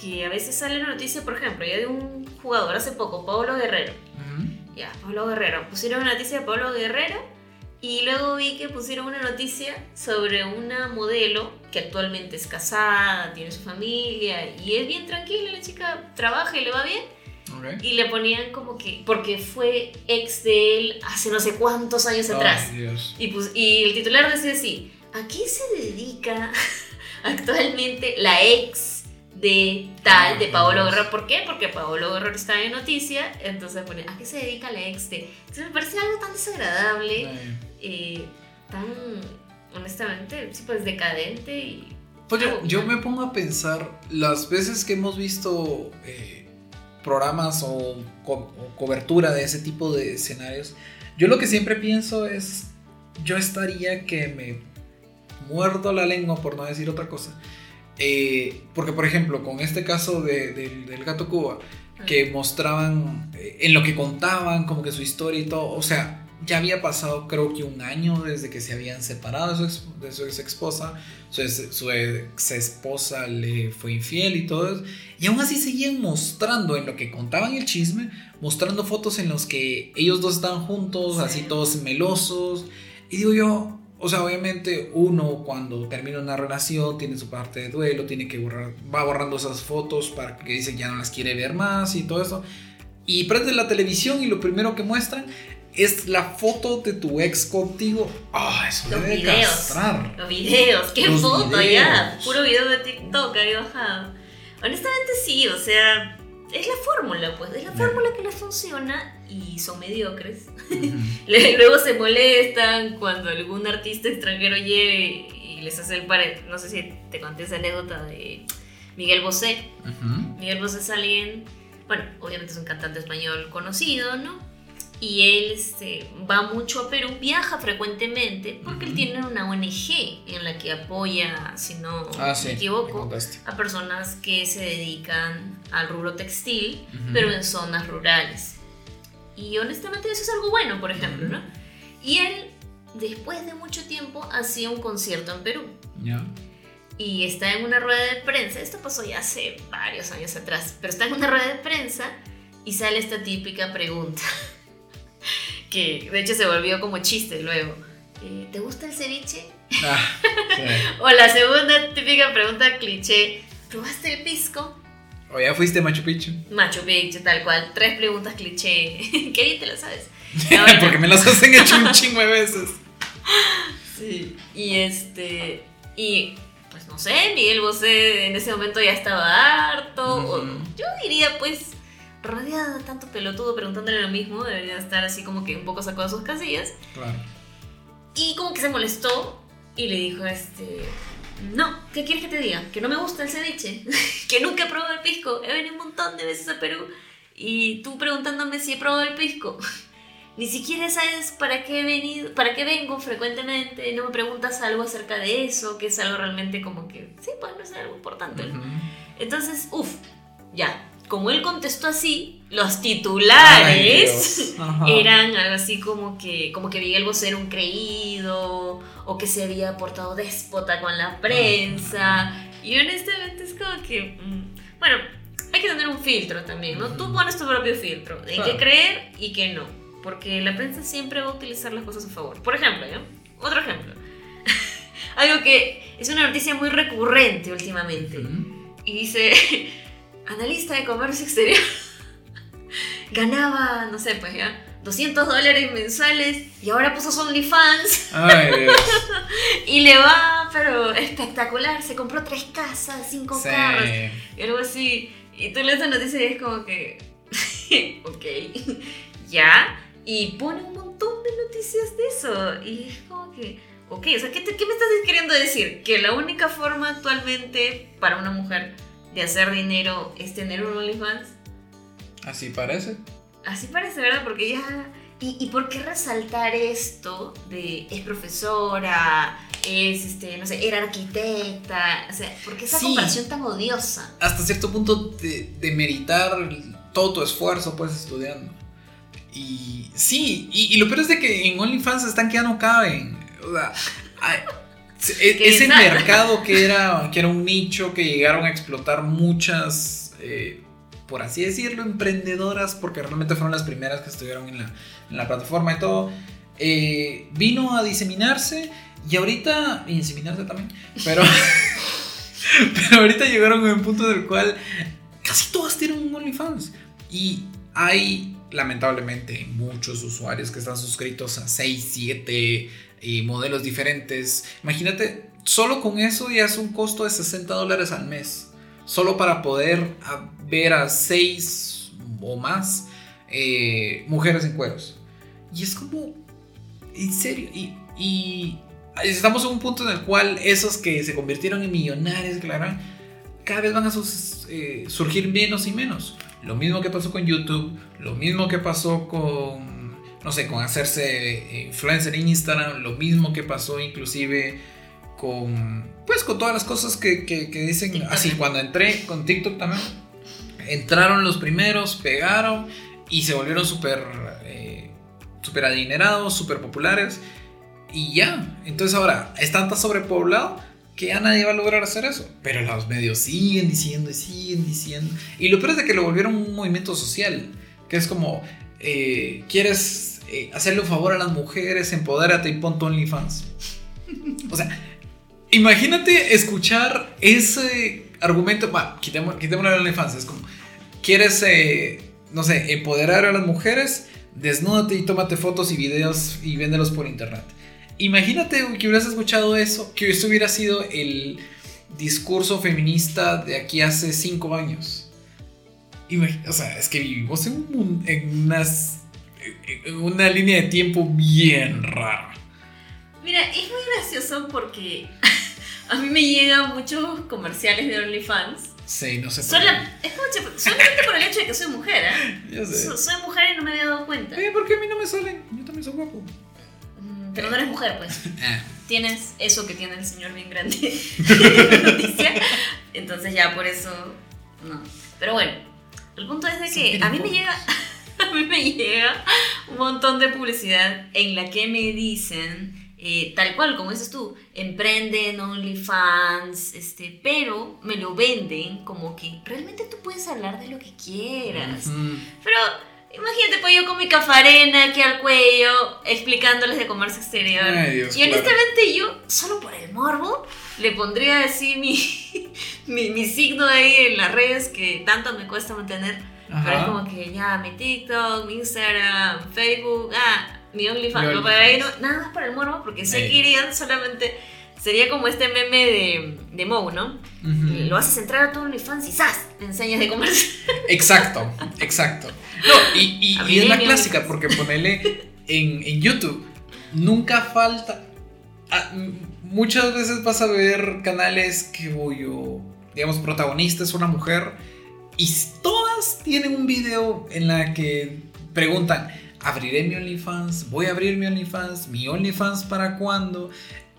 Speaker 2: que a veces sale la noticia, por ejemplo, ya de un jugador hace poco, Pablo Guerrero. Ya, Pablo Guerrero. Pusieron una noticia de Pablo Guerrero y luego vi que pusieron una noticia sobre una modelo que actualmente es casada, tiene su familia y es bien tranquila, la chica trabaja y le va bien. Y le ponían como que, porque fue ex de él hace no sé cuántos años atrás. Y, pues, y el titular decía así, ¿a qué se dedica *laughs* actualmente la ex de tal, de Paolo Guerrero. ¿Por qué? Porque Paolo Guerrero está en noticia, entonces pone, ¿a qué se dedica la ex de? Entonces me parece algo tan desagradable, eh, tan, honestamente, pues decadente y...
Speaker 1: Pues yo, me pongo a pensar, las veces que hemos visto eh, programas o, o cobertura de ese tipo de escenarios, yo lo que siempre pienso es, yo estaría que me muerdo la lengua por no decir otra cosa Eh, porque, por ejemplo, con este caso de- del- del gato Cuba, que mostraban eh, en lo que contaban, como que su historia y todo, o sea, ya había pasado creo que un año desde que se habían separado de su ex, de su ex esposa, su, ex- su ex esposa le fue infiel y todo eso, y aún así seguían mostrando en lo que contaban el chisme, mostrando fotos en los que ellos dos estaban juntos,
Speaker 2: Sí.
Speaker 1: así todos melosos, y digo yo, o sea, obviamente uno cuando termina una relación tiene su parte de duelo, tiene que borrar, va borrando esas fotos para que dice que ya no las quiere ver más y todo eso. Y prende la televisión y lo primero que muestran es la foto de tu ex contigo. Ah, eso
Speaker 2: Los
Speaker 1: debe
Speaker 2: videos.
Speaker 1: castrar.
Speaker 2: Los videos, qué
Speaker 1: Los
Speaker 2: foto
Speaker 1: videos.
Speaker 2: ya. Puro video de TikTok ahí bajado. Honestamente sí, o sea, es la fórmula, pues, es la fórmula que les funciona y son mediocres. Luego se molestan cuando algún artista extranjero llegue y les hace el pared. No sé si te conté esa anécdota de Miguel Bosé.
Speaker 1: Ujú.
Speaker 2: Miguel Bosé es alguien, bueno, obviamente es un cantante español conocido, ¿no? Y él este, va mucho a Perú, viaja frecuentemente porque él
Speaker 1: Ujú.
Speaker 2: tiene una ONG en la que apoya, si no
Speaker 1: Ah, sí.
Speaker 2: me equivoco, a personas que se dedican al rubro textil,
Speaker 1: Ujú.
Speaker 2: pero en zonas rurales. Y honestamente eso es algo bueno, por ejemplo, ¿no? Y él, después de mucho tiempo, hacía un concierto en Perú.
Speaker 1: Ya.
Speaker 2: Y está en una rueda de prensa, esto pasó ya hace varios años atrás, pero está en una rueda de prensa y sale esta típica pregunta, *laughs* que de hecho se volvió como chiste luego. Eh, ¿Te gusta el ceviche?
Speaker 1: Ah, sí. *laughs*
Speaker 2: O la segunda típica pregunta cliché, ¿probaste el pisco?
Speaker 1: O ya fuiste a Machu Picchu.
Speaker 2: Machu Picchu, tal cual, tres preguntas cliché, *laughs* qué bien te lo sabes. *laughs* Ahora-
Speaker 1: Porque me las hacen hecho un chingo de veces.
Speaker 2: Sí. Y este. Y pues no sé, Miguel Bosé en ese momento ya estaba harto. o- yo diría, pues, rodeado de tanto pelotudo preguntándole lo mismo, debería estar así como que un poco sacado de sus casillas.
Speaker 1: Claro.
Speaker 2: Y como que se molestó y le dijo, este. No, ¿qué quieres que te diga? Que no me gusta el ceviche, *laughs* que nunca he probado el pisco. He venido un montón de veces a Perú y tú preguntándome si he probado el pisco. *laughs* Ni siquiera sabes para qué he venido, para qué vengo frecuentemente, no me preguntas algo acerca de eso, que es algo realmente como que, sí, pues no es algo importante. ¿no?
Speaker 1: Ujú.
Speaker 2: Entonces, uff, ya, como él contestó así, los titulares eran algo así como que, como que Miguel Bosé era un creído, o que se había portado déspota con la prensa. Y honestamente es como que, mm, bueno, hay que tener un filtro también, ¿no? Tú pones tu propio filtro, en
Speaker 1: Claro.
Speaker 2: qué creer y qué no. Porque la prensa siempre va a utilizar las cosas a favor. Por ejemplo, ¿ya? Otro ejemplo. *laughs* Algo que es una noticia muy recurrente últimamente. Y dice, *laughs* analista de comercio exterior, *laughs* ganaba, no sé, pues ya, 200 dólares mensuales y ahora puso su OnlyFans
Speaker 1: Ay, Dios. *laughs*
Speaker 2: y le va, pero espectacular, se compró tres casas, cinco
Speaker 1: Sí.
Speaker 2: carros y algo así. Y tú lees la noticia y es como que, *laughs* ok, ya, y pone un montón de noticias de eso. Y es como que, ok, o sea, ¿qué, te- qué me estás queriendo decir? Que la única forma actualmente para una mujer de hacer dinero es tener un OnlyFans.
Speaker 1: Así parece.
Speaker 2: Así parece, ¿verdad? Porque ya... ¿Y, y por qué resaltar esto de es profesora, es, este, no sé, era arquitecta? O sea, ¿por qué esa
Speaker 1: Sí.
Speaker 2: comparación tan odiosa?
Speaker 1: Hasta cierto punto de, de meritar todo tu esfuerzo, pues, estudiando. Y sí, y, y lo peor es de que en OnlyFans están que ya no caben. O sea, e-
Speaker 2: esa-
Speaker 1: mercado que era, que era un nicho que llegaron a explotar muchas, eh, por así decirlo, emprendedoras, porque realmente fueron las primeras que estuvieron en la, en la plataforma y todo, eh, vino a diseminarse y ahorita, y inseminarse también, pero, *laughs* pero ahorita llegaron a un punto del cual casi todas tienen un OnlyFans y hay lamentablemente muchos usuarios que están suscritos a 6, 7 y modelos diferentes. Imagínate, solo con eso ya es un costo de 60 dólares al mes. Solo para poder ver a 6 o más eh, mujeres en cueros. Y es como, en serio, y, y estamos en un punto en el cual esos que se convirtieron en millonarios, claro, cada vez van a sus- eh, surgir menos y menos. Lo mismo que pasó con YouTube, lo mismo que pasó con, no sé, con hacerse eh, influencer en Instagram, lo mismo que pasó inclusive con, pues con todas las cosas que, que, que dicen,
Speaker 2: TikTok.
Speaker 1: así, cuando entré con TikTok también, entraron los primeros, pegaron y se volvieron súper eh, súper adinerados, súper populares y ya. Entonces ahora, está tan sobrepoblado que ya nadie va a lograr hacer eso. Pero los medios siguen diciendo y siguen diciendo. Y lo peor es de que lo volvieron un movimiento social, que es como, eh, ¿quieres eh, hacerle un favor a las mujeres? Empodérate y pon tu OnlyFans. O sea, imagínate escuchar ese argumento. Bueno, quitémosle el OnlyFans. Es como, ¿quieres, eh, no sé, empoderar a las mujeres? Desnúdate y tómate fotos y videos y véndelos por internet. Imagínate que hubieras escuchado eso, que eso hubiera sido el discurso feminista de aquí hace cinco años. O sea, es que vivimos en, un- en unas, una línea de tiempo bien rara.
Speaker 2: Mira, es muy gracioso porque *laughs* a mí me llegan muchos comerciales de OnlyFans.
Speaker 1: Sí, no sé. por
Speaker 2: escucha, solamente por el hecho de que soy mujer, ¿eh?
Speaker 1: qué. *laughs* Ya sé.
Speaker 2: So- soy mujer y no me había dado cuenta.
Speaker 1: Eh, ¿Por qué a mí no me salen? Yo también soy guapo.
Speaker 2: Mm, Pero no eres mujer, pues. *laughs*
Speaker 1: Ah,
Speaker 2: Tienes eso que tiene el señor bien grande. Entonces ya por eso no. Pero bueno, el punto es de que a mí me llega a *laughs* mí me llega un montón de publicidad en la que me dicen eh, tal cual como dices tú, emprenden OnlyFans, este, pero me lo venden como que realmente tú puedes hablar de lo que quieras.
Speaker 1: ujú.
Speaker 2: Pero imagínate, pues yo con mi cafarena aquí al cuello, explicándoles de comercio exterior.
Speaker 1: Ay, Dios,
Speaker 2: y
Speaker 1: claro.
Speaker 2: honestamente yo, solo por el morbo, le pondría así mi, *laughs* mi, mi signo ahí en las redes que tanto me cuesta mantener. Pero es
Speaker 1: Ajá.
Speaker 2: como que ya, mi TikTok, mi Instagram, Facebook, ah, mi OnlyFans. Pero para no- nada más por el morbo, porque sé que irían solamente... Sería como este meme de, de Moe, ¿no? Lo haces entrar a tu OnlyFans y ¡zas! Le enseñas de comercio. *laughs*
Speaker 1: Exacto, exacto. No, y, y- y es la clásica, porque ponele en, en YouTube, nunca falta. ah, muchas veces vas a ver canales que voy yo, digamos, protagonista es una mujer, y todas tienen un video en la que preguntan. Abriré mi OnlyFans, voy a abrir mi OnlyFans, mi OnlyFans para cuándo.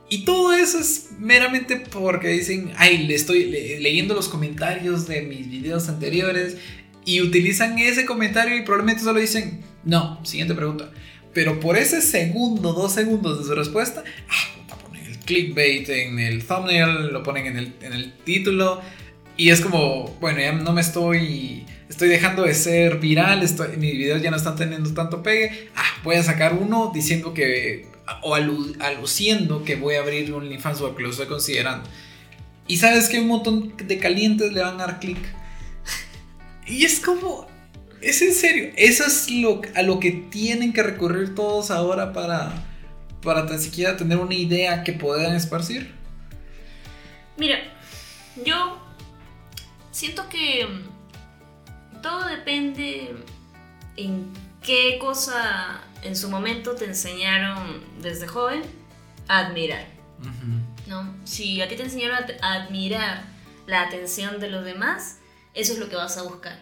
Speaker 1: Y todo eso es meramente porque dicen, ay, le estoy le- leyendo los comentarios de mis videos anteriores y utilizan ese comentario y probablemente solo dicen, no, siguiente pregunta. Pero por ese segundo, dos segundos de su respuesta, ah, ponen el clickbait en el thumbnail, lo ponen en el, en el título y es como, bueno, ya no me estoy, estoy dejando de ser viral, estoy, mis videos ya no están teniendo tanto pegue, ah, voy a sacar uno diciendo que, o alu- aluciendo que voy a abrir un OnlyFans o que lo estoy considerando. Y sabes que un montón de calientes le van a dar clic. Y es como, es en serio, eso es lo, a lo que tienen que recurrir todos ahora para, para tan siquiera tener una idea que puedan esparcir.
Speaker 2: Mira, yo siento que mm, todo depende en qué cosa en su momento te enseñaron desde joven a admirar, ¿no? Si a ti te enseñaron a, admirar la atención de los demás, eso es lo que vas a buscar.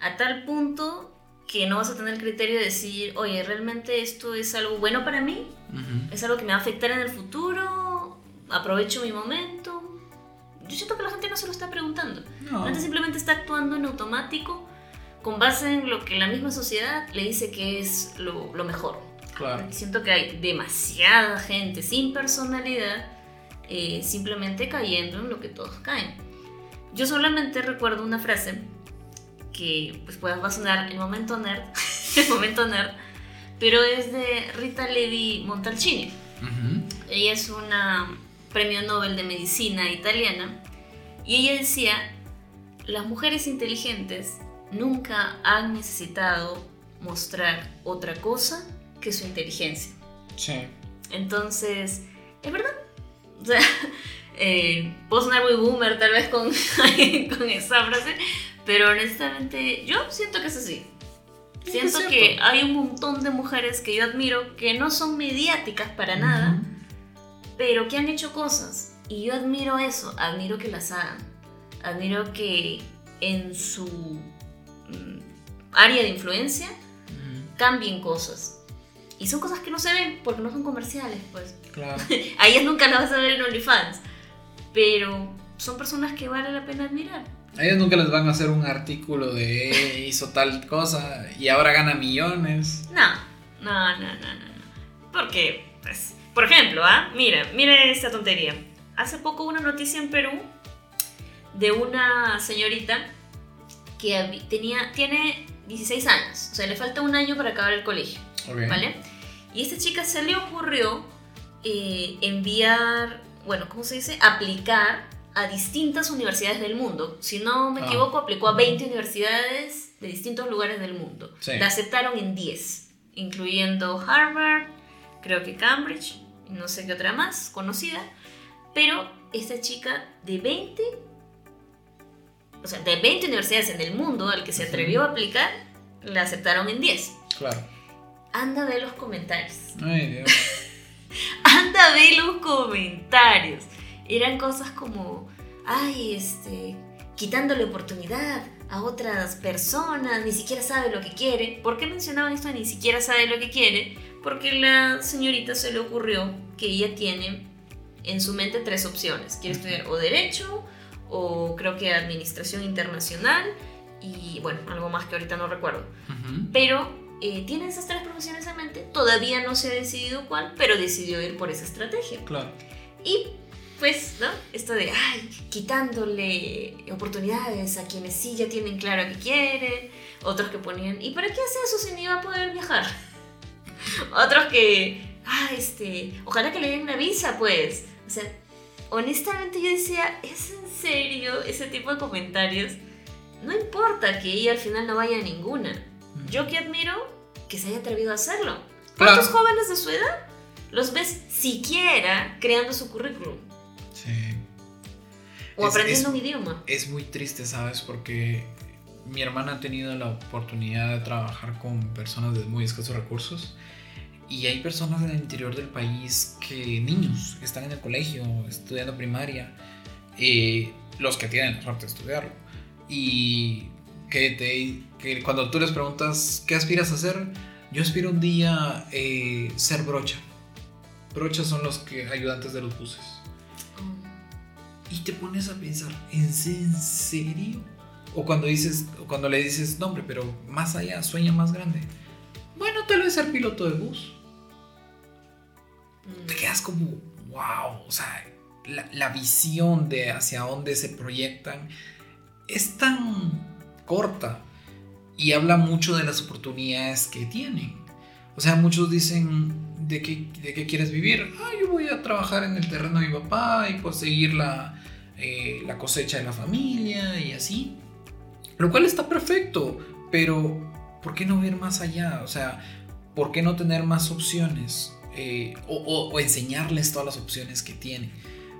Speaker 2: A tal punto que no vas a tener criterio de decir, oye, ¿realmente esto es algo bueno para mí? ¿Es algo que me va a afectar en el futuro? ¿Aprovecho mi momento? Yo siento que la gente no se lo está preguntando.
Speaker 1: No.
Speaker 2: La gente simplemente está actuando en automático con base en lo que la misma sociedad le dice que es lo, lo mejor.
Speaker 1: Claro.
Speaker 2: Siento que hay demasiada gente sin personalidad eh, simplemente cayendo en lo que todos caen. Yo solamente recuerdo una frase que pues va a sonar el momento nerd, *laughs* el momento nerd, pero es de Rita Levi Montalcini.
Speaker 1: Ujú.
Speaker 2: Ella es una premio Nobel de Medicina italiana y ella decía, las mujeres inteligentes nunca han necesitado mostrar otra cosa que su inteligencia.
Speaker 1: Sí.
Speaker 2: Entonces, es verdad. O sea, *laughs* eh, puedo sonar muy boomer tal vez con, *laughs* con esa frase, pero honestamente yo siento que es así.
Speaker 1: Sí,
Speaker 2: Siento
Speaker 1: es
Speaker 2: que hay un montón de mujeres que yo admiro que no son mediáticas para nada, pero que han hecho cosas. Y yo admiro eso, admiro que las hagan. Admiro que en su mm, área de influencia cambien cosas. Y son cosas que no se ven porque no son comerciales, pues.
Speaker 1: Claro. *laughs*
Speaker 2: A ellas nunca las vas a ver en OnlyFans. pero son personas que vale la pena admirar.
Speaker 1: A ellos nunca les van a hacer un artículo de "Eh, hizo tal cosa y ahora gana millones.
Speaker 2: No, no, no, no, no. no. Porque, pues, por ejemplo, ¿ah? Mira, mira esta tontería. Hace poco una noticia en Perú de una señorita que tenía, tiene 16 años, o sea, le falta un año para acabar el colegio,
Speaker 1: Ok.
Speaker 2: ¿vale? Y a esta chica se le ocurrió eh, enviar, bueno, ¿cómo se dice? Aplicar a distintas universidades del mundo. Si no me
Speaker 1: Ah.
Speaker 2: equivoco, aplicó a 20 universidades de distintos lugares del mundo.
Speaker 1: Sí.
Speaker 2: La aceptaron en 10, incluyendo Harvard, creo que Cambridge, no sé qué otra más conocida. Pero esta chica de 20, o sea, de 20 universidades en el mundo al que se atrevió a aplicar, la aceptaron en 10.
Speaker 1: Claro.
Speaker 2: Anda a ver los comentarios.
Speaker 1: Ay, Dios. *laughs*
Speaker 2: Anda a ver los comentarios. Eran cosas como, ay, este, quitándole oportunidad a otras personas, ni siquiera sabe lo que quiere. ¿Por qué mencionaban esto ni siquiera sabe lo que quiere? Porque la señorita se le ocurrió que ella tiene en su mente tres opciones. Quiere estudiar o derecho, o creo que administración internacional, y bueno, algo más que ahorita no recuerdo. Pero eh, tiene esas tres profesiones en mente, todavía no se ha decidido cuál, pero decidió ir por esa estrategia.
Speaker 1: Claro.
Speaker 2: Y pues, ¿no? Esto de, ay, quitándole oportunidades a quienes sí ya tienen claro que quieren, otros que ponían, ¿y para qué hace eso si ni va a poder viajar? *laughs* otros que, ah, este, ojalá que le den una visa, pues. O sea, honestamente yo decía, ¿es en serio ese tipo de comentarios? No importa que ella al final no vaya a ninguna. Yo que admiro que se haya atrevido a hacerlo. ¿Cuántos
Speaker 1: Claro.
Speaker 2: jóvenes de su edad los ves siquiera creando su currículum
Speaker 1: Sí.
Speaker 2: o
Speaker 1: Es-
Speaker 2: aprendiendo
Speaker 1: es-
Speaker 2: un idioma?
Speaker 1: Es muy triste, ¿sabes? Porque mi hermana ha tenido la oportunidad de trabajar con personas de muy escasos recursos. Y hay personas en el interior del país que, niños, están en el colegio, estudiando primaria, eh, los que tienen la suerte de estudiarlo. Y que, te, que cuando tú les preguntas, ¿qué aspiras a hacer? Yo aspiro un día eh, ser brocha. Brochas son los que, ayudantes de los buses. Y te pones a pensar, ¿en serio? O cuando dices, o cuando le dices, no hombre, pero más allá, sueña más grande. Bueno, tal vez ser piloto de bus. Te quedas como, wow, o sea, la, la visión de hacia dónde se proyectan es tan corta y habla mucho de las oportunidades que tienen. O sea, muchos dicen, ¿de qué, de qué quieres vivir? Ah, yo voy a trabajar en el terreno de mi papá y conseguir la, eh, la cosecha de la familia y así. Lo cual está perfecto, pero ¿por qué no ver más allá? O sea, ¿por qué no tener más opciones? Eh, o, enseñarles todas las opciones que tienen.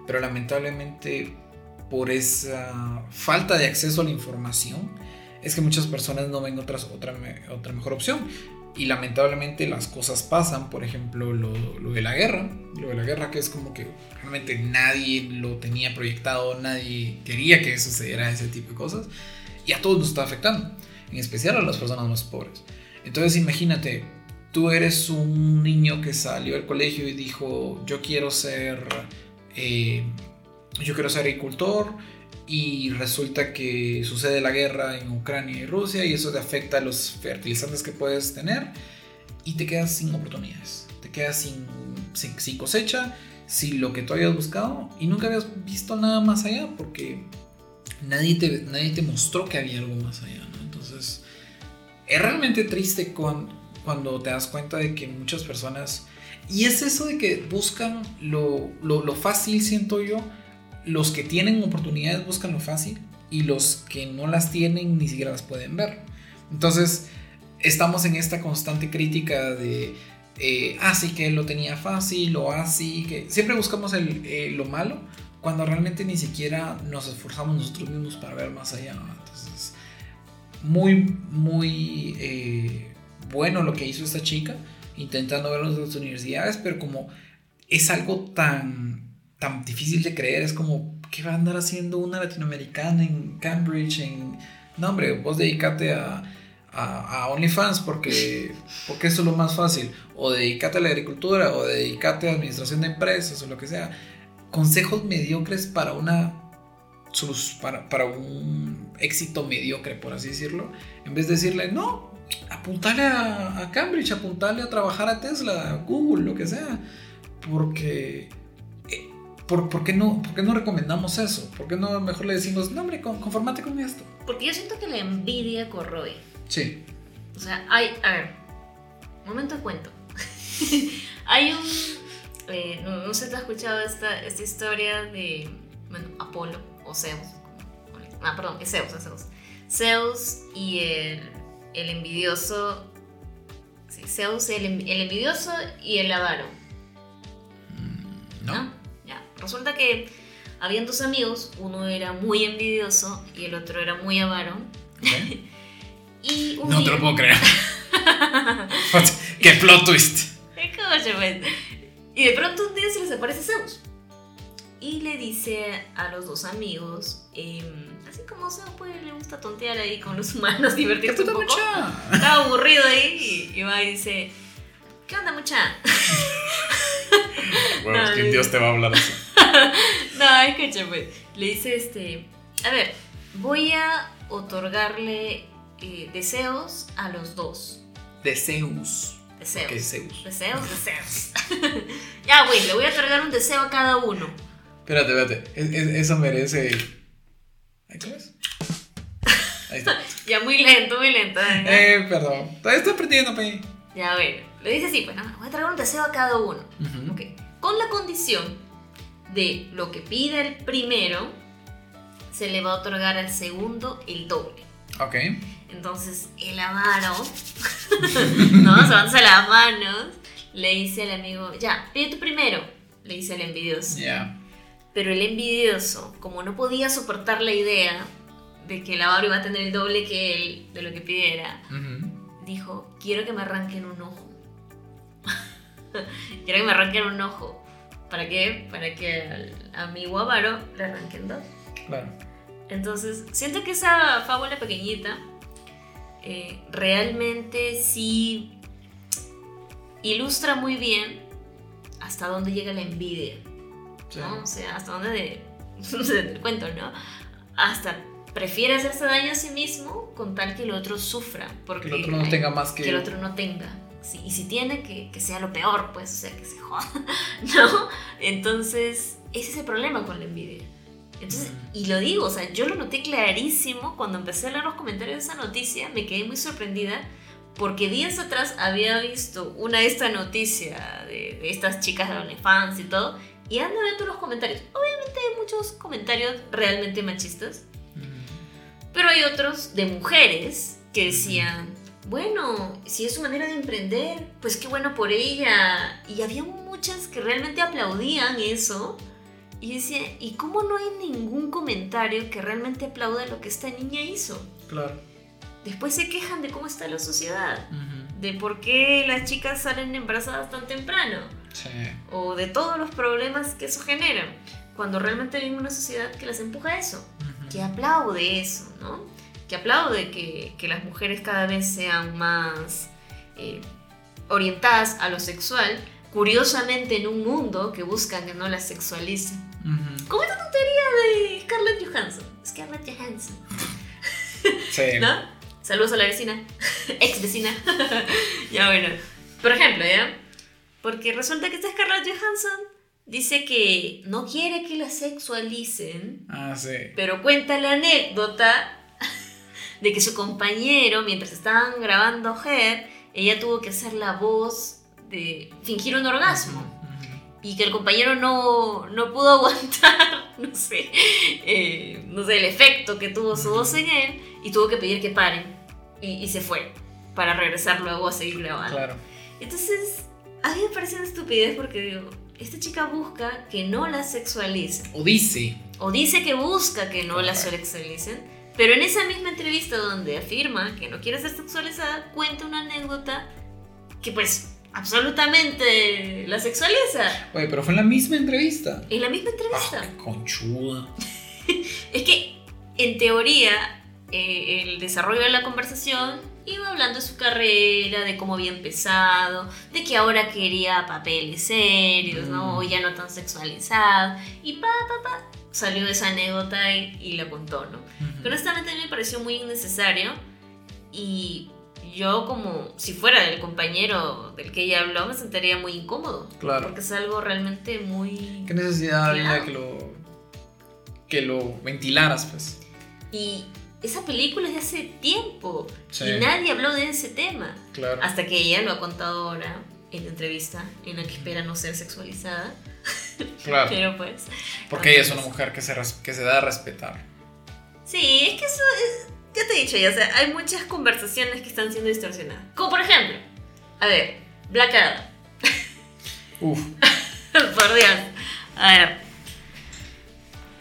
Speaker 1: Pero lamentablemente por esa falta de acceso a la información es que muchas personas no ven otras, otra mejor opción. Y lamentablemente las cosas pasan, por ejemplo, lo, lo de la guerra, lo de la guerra que es como que realmente nadie lo tenía proyectado, nadie quería que sucediera ese tipo de cosas, y a todos nos está afectando, en especial a las personas más pobres. Entonces imagínate, tú eres un niño que salió del colegio y dijo, yo quiero ser, eh, yo quiero ser agricultor, y resulta que sucede la guerra en Ucrania y Rusia y eso te afecta a los fertilizantes que puedes tener y te quedas sin oportunidades, te quedas sin, sin, cosecha, sin lo que tú habías buscado y nunca habías visto nada más allá porque nadie te, nadie te mostró que había algo más allá. Entonces es realmente triste cuando, cuando te das cuenta de que muchas personas... Y es eso de que buscan lo, lo, lo fácil, siento yo, los que tienen oportunidades buscan lo fácil y los que no las tienen ni siquiera las pueden ver. Entonces, estamos en esta constante crítica de, eh, ah, sí que lo tenía fácil o así, que siempre buscamos el, eh, lo malo cuando realmente ni siquiera nos esforzamos nosotros mismos para ver más allá. Entonces, muy, muy eh, bueno lo que hizo esta chica, intentando ver las universidades, pero como es algo tan tan difícil de creer. Es como, ¿qué va a andar haciendo una latinoamericana en Cambridge? En... No, hombre, vos dedicate a, a, OnlyFans porque, porque eso es lo más fácil. O dedicate a la agricultura, o dedicate a administración de empresas, o lo que sea. consejos mediocres para una para, para un éxito mediocre, por así decirlo, en vez de decirle, no, apuntale a, Cambridge, apuntale a trabajar a Tesla, a Google, lo que sea, porque... Eh, ¿Por, qué no, ¿Por qué no recomendamos eso? ¿Por qué no mejor le decimos, no, hombre, conformate con esto?
Speaker 2: Porque yo siento que la envidia corroe.
Speaker 1: Sí.
Speaker 2: O sea, hay. A ver, momento de cuento. *laughs* hay un. Eh, no, sé si te has escuchado esta, esta historia de. Bueno, Apolo o Zeus. Ah, perdón, es Zeus, es Zeus. Zeus y el, el envidioso. Sí, Zeus, el, el envidioso y el avaro.
Speaker 1: Mm, ¿No?
Speaker 2: Ya. Resulta que habían dos amigos, uno era muy envidioso y el otro era muy avaro. *laughs*
Speaker 1: y no te lo puedo creer. *laughs* ¡Qué plot twist!
Speaker 2: Y de pronto un día se les aparece Zeus y le dice a los dos amigos, em, así como se pues le gusta tontear ahí con los humanos, *laughs* divertirse un poco. Está aburrido ahí y, va y dice, ¿qué onda mucha? *laughs*
Speaker 1: bueno, no, ¿quién Dios te va a hablar así? *laughs*
Speaker 2: no, escucha pues, le dice este, a ver, voy a otorgarle eh, deseos a los dos.
Speaker 1: Deseos.
Speaker 2: Deseos.
Speaker 1: ¿Qué Zeus?
Speaker 2: Deseos, deseos. ya, güey, le voy a otorgar un deseo a cada uno.
Speaker 1: Espérate, espérate. eso merece. Está. *laughs*
Speaker 2: ya muy lento, muy lento.
Speaker 1: ¿eh? eh, perdón. Todavía estoy aprendiendo, Pe.
Speaker 2: Ya, bueno. Le dice así, pues, voy a traer un deseo a cada uno. Ok. Con la condición de lo que pida el primero, se le va a otorgar al segundo el doble.
Speaker 1: Ok.
Speaker 2: Entonces, el avaro, *laughs* ¿no? Se van a las manos, le dice al amigo, ya, pide tú primero, le dice el envidioso.
Speaker 1: Ya.
Speaker 2: Pero el envidioso, como no podía soportar la idea de que el avaro iba a tener el doble que él de lo que pidiera, dijo, quiero que me arranquen un ojo. *laughs* quiero que me arranquen un ojo. ¿Para qué? Para que al amigo avaro le arranquen dos.
Speaker 1: Claro.
Speaker 2: Entonces, siento que esa fábula pequeñita eh, realmente sí ilustra muy bien hasta dónde llega la envidia. ¿No? O sea, hasta dónde de, *laughs* te cuento, ¿no? Hasta prefiere hacerse daño a sí mismo con tal que el otro sufra. Porque
Speaker 1: que el otro no tenga más que...
Speaker 2: Que el otro no tenga. Sí, y si tiene, que, que, sea lo peor, pues, o sea, que se joda, *laughs* ¿no? Entonces, ese es el problema con la envidia. Entonces, mm. y lo digo, o sea, yo lo noté clarísimo cuando empecé a leer los comentarios de esa noticia, me quedé muy sorprendida porque días atrás había visto una de esta noticia de, de estas chicas de OnlyFans y todo, y ando viendo los comentarios. Obviamente hay muchos comentarios realmente machistas. Pero hay otros de mujeres que decían, bueno, si es su manera de emprender, pues qué bueno por ella. Y había muchas que realmente aplaudían eso. Y decía, ¿y cómo no hay ningún comentario que realmente aplaude lo que esta niña hizo?
Speaker 1: Claro.
Speaker 2: Después se quejan de cómo está la sociedad, de por qué las chicas salen embarazadas tan temprano o de todos los problemas que eso genera, cuando realmente vivimos una sociedad que las empuja a eso, que aplaude eso, ¿no? Que aplaude que, que las mujeres cada vez sean más eh, orientadas a lo sexual, curiosamente en un mundo que buscan que no las sexualicen. Como esta tontería de Scarlett Johansson. Scarlett Johansson.
Speaker 1: Sí. *laughs*
Speaker 2: ¿No? Saludos a la vecina, *laughs* ex vecina. *laughs* ya bueno. Por ejemplo, ¿ya? Porque resulta que esta Scarlett Johansson dice que no quiere que la sexualicen.
Speaker 1: Ah, sí.
Speaker 2: Pero cuenta la anécdota *laughs* de que su compañero, mientras estaban grabando Her, ella tuvo que hacer la voz de fingir un orgasmo. Y que el compañero no, no pudo *laughs* aguantar, no sé, eh, no sé, el efecto que tuvo su voz en él y tuvo que pedir que paren. Y, y se fue para regresar luego a seguir grabando.
Speaker 1: Claro.
Speaker 2: Entonces, a mí me parece una estupidez porque digo, esta chica busca que no la sexualicen.
Speaker 1: O dice.
Speaker 2: O dice que busca que no la sexualicen. Pero en esa misma entrevista donde afirma que no quiere ser sexualizada, cuenta una anécdota que pues absolutamente la sexualiza.
Speaker 1: Oye, pero fue en la misma entrevista.
Speaker 2: En la misma entrevista.
Speaker 1: Ah, conchuda. *laughs*
Speaker 2: es que, en teoría, eh, el desarrollo de la conversación iba hablando de su carrera, de cómo había empezado, de que ahora quería papeles serios, ¿no?
Speaker 1: Mm.
Speaker 2: O ya no tan sexualizado. Y pa, pa, pa, salió esa anécdota y, y la contó, ¿no?
Speaker 1: Ujú.
Speaker 2: Que honestamente me pareció muy innecesario y yo como si fuera el compañero del que ella habló me sentiría muy incómodo.
Speaker 1: Claro.
Speaker 2: Porque es algo realmente muy...
Speaker 1: ¿Qué necesidad había que lo, que lo ventilaras, pues?
Speaker 2: Y esa película es de hace tiempo
Speaker 1: Sí.
Speaker 2: y nadie habló de ese tema.
Speaker 1: Claro.
Speaker 2: Hasta que ella lo ha contado ahora en la entrevista en la que espera no ser sexualizada. *laughs*
Speaker 1: Claro.
Speaker 2: Pero pues...
Speaker 1: Porque ella es una mujer que se, que se da a respetar.
Speaker 2: Sí, es que eso es... Ya te he dicho ya, o sea, hay muchas conversaciones que están siendo distorsionadas. Como por ejemplo, a ver, Black Adam. *laughs*
Speaker 1: Uf. *laughs*
Speaker 2: Por Dios. A ver.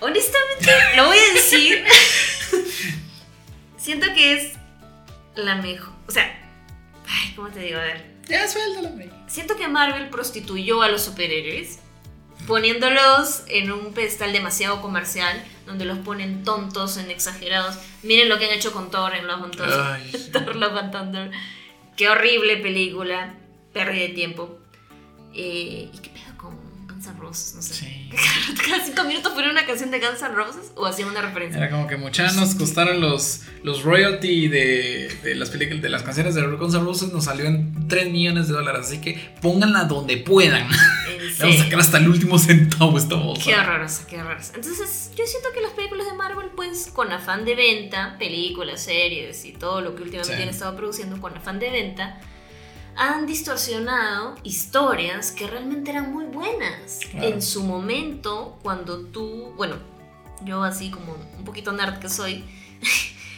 Speaker 2: Honestamente, lo voy a decir. Siento que es la mejor. O sea, ay, ¿cómo te digo? A ver.
Speaker 1: Ya, suéltala, hombre.
Speaker 2: Siento que Marvel prostituyó a los superhéroes poniéndolos en un pedestal demasiado comercial donde los ponen tontos en exagerados. Miren lo que han hecho con Thor en Love and Thunder.
Speaker 1: Ay. *laughs*
Speaker 2: Thor Love and Thunder. Qué horrible película. Pérdida de tiempo. Eh, ¿Y Guns N' Roses? No sé.
Speaker 1: Sí. *laughs*
Speaker 2: Cada cinco minutos ponían una canción de Guns N' Roses o hacían una referencia.
Speaker 1: Era como que muchas nos costaron los, los royalty de, de las películas, de las canciones de Guns N' Roses, nos salió en 3 millones de dólares, así que pónganla donde puedan. *laughs* Vamos a sacar hasta el último centavo esta bolsa.
Speaker 2: Qué horrorosa, qué horrorosa. Entonces, yo siento que las películas de Marvel, pues, con afán de venta, películas, series y todo lo que últimamente
Speaker 1: Sí.
Speaker 2: han estado produciendo con afán de venta, han distorsionado historias que realmente eran muy buenas.
Speaker 1: Claro.
Speaker 2: En su momento, cuando tú, bueno, yo así como un poquito nerd que soy,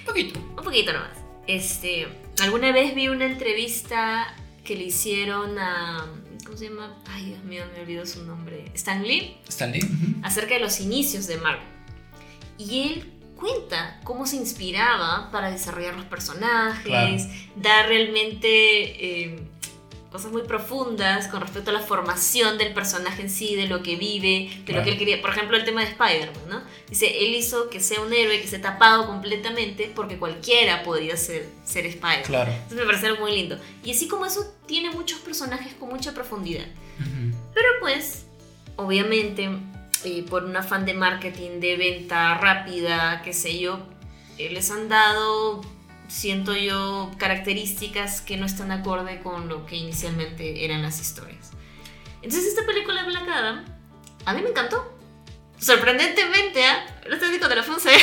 Speaker 1: Un poquito. *laughs*
Speaker 2: un poquito nomás. Este, alguna vez vi una entrevista que le hicieron a, ¿cómo se llama? Ay, Dios mío, me olvidó su nombre. Stan Lee
Speaker 1: Stanley. Ujú.
Speaker 2: acerca de los inicios de Marvel. Y él cuenta cómo se inspiraba para desarrollar los personajes,
Speaker 1: Claro.
Speaker 2: dar realmente eh, cosas muy profundas con respecto a la formación del personaje en sí, de lo que vive, de
Speaker 1: Claro.
Speaker 2: lo que él quería. Por ejemplo, el tema de Spider-Man, ¿no? Dice, él hizo que sea un héroe que esté tapado completamente porque cualquiera podía ser, ser Spider-Man.
Speaker 1: Claro.
Speaker 2: Entonces me parece algo muy lindo. Y así como eso, tiene muchos personajes con mucha profundidad. Pero pues, obviamente, eh, por un afán de marketing, de venta rápida, qué sé yo, eh, les han dado, siento yo, características que no están acorde con lo que inicialmente eran las historias. Entonces esta película de Black Adam, a mí me encantó. Sorprendentemente, ¿ah? El otro día cuando la fuimos a ver,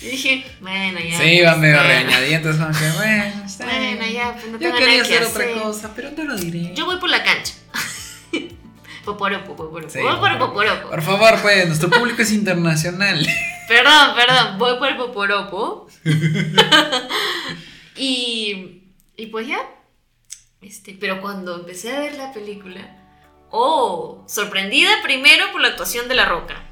Speaker 2: y dije, bueno, ya.
Speaker 1: Sí, iba
Speaker 2: pues,
Speaker 1: medio regañadientes, como que bueno, *laughs* está
Speaker 2: Bueno, ya, pues no
Speaker 1: Yo
Speaker 2: tengo
Speaker 1: quería
Speaker 2: nada que
Speaker 1: hacer otra
Speaker 2: hacer.
Speaker 1: cosa, pero no lo diré.
Speaker 2: Yo voy por la cancha. *laughs* Poporopo, poporopo.
Speaker 1: Sí, poporopo.
Speaker 2: poporopo.
Speaker 1: Por favor, pues, nuestro público es internacional. *laughs*
Speaker 2: Perdón, perdón, voy por el poporopo. *laughs* y, y pues ya. Este, pero cuando empecé a ver la película, oh, sorprendida primero por la actuación de La Roca.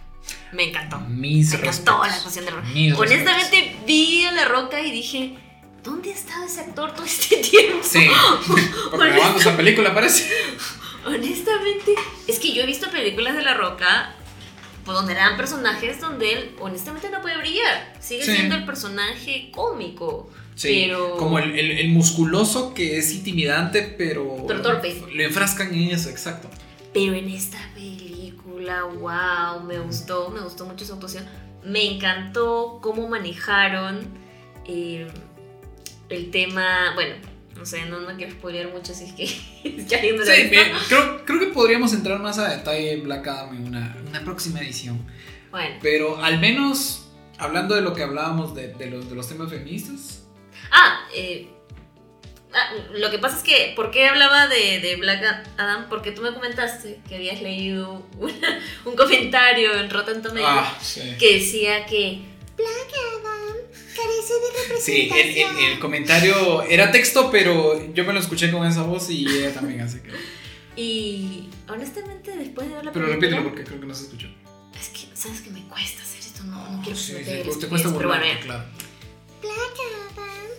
Speaker 2: Me encantó.
Speaker 1: Mis
Speaker 2: Me
Speaker 1: respetos.
Speaker 2: encantó la actuación de La Roca.
Speaker 1: Mis
Speaker 2: Honestamente, vi a La Roca y dije, ¿dónde ha estado ese actor todo este tiempo?
Speaker 1: Sí, *laughs* porque grabando esa película parece.
Speaker 2: Honestamente, es que yo he visto películas de La Roca pues, donde eran personajes donde él honestamente no puede brillar. Sigue
Speaker 1: Sí.
Speaker 2: siendo el personaje cómico.
Speaker 1: Sí,
Speaker 2: pero
Speaker 1: como el, el- el musculoso que es intimidante, pero.
Speaker 2: Pero torpe.
Speaker 1: Le enfrascan en eso, exacto.
Speaker 2: Pero en esta película, wow, me gustó, me gustó mucho su actuación. Me encantó cómo manejaron eh, el tema, bueno, no sé, no, no quiero spoilear mucho si es que *laughs* ya alguien
Speaker 1: Sí, bien, creo, creo que podríamos entrar más a detalle en Black Adam en una, una próxima edición.
Speaker 2: Bueno,
Speaker 1: Pero al menos, hablando de lo que hablábamos de, de los, de los temas feministas.
Speaker 2: Ah, eh, ah, lo que pasa es que, ¿por qué hablaba de, de Black Adam? Porque tú me comentaste que habías leído una- un comentario en Rotten Tomatoes
Speaker 1: Ah, sí.
Speaker 2: que decía que Black Adam carece de
Speaker 1: Sí,
Speaker 2: representación.
Speaker 1: el, el- el comentario era texto, pero yo me lo escuché con esa voz y ella también, así que.
Speaker 2: Y honestamente, después de ver la
Speaker 1: Pero
Speaker 2: película,
Speaker 1: repítelo porque creo que no se escuchó.
Speaker 2: es que, ¿sabes que me cuesta hacer esto? No, no quiero
Speaker 1: Sí, sí, te, te cuesta
Speaker 2: pero bueno,
Speaker 1: claro.
Speaker 3: Adam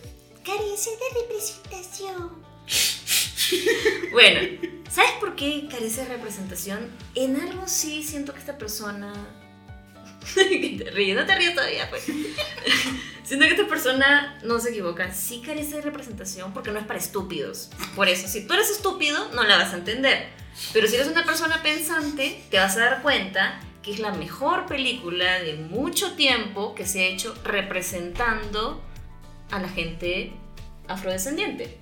Speaker 3: carece de representación.
Speaker 2: Bueno, ¿sabes por qué carece de representación? En algo sí siento que esta persona que *laughs* te ríes, no te ríes todavía, pues. Siento que esta persona no se equivoca, sí carece de representación porque no es para estúpidos. Por eso, si tú eres estúpido, no la vas a entender. Pero si eres una persona pensante, te vas a dar cuenta que es la mejor película de mucho tiempo que se ha hecho representando a la gente afrodescendiente.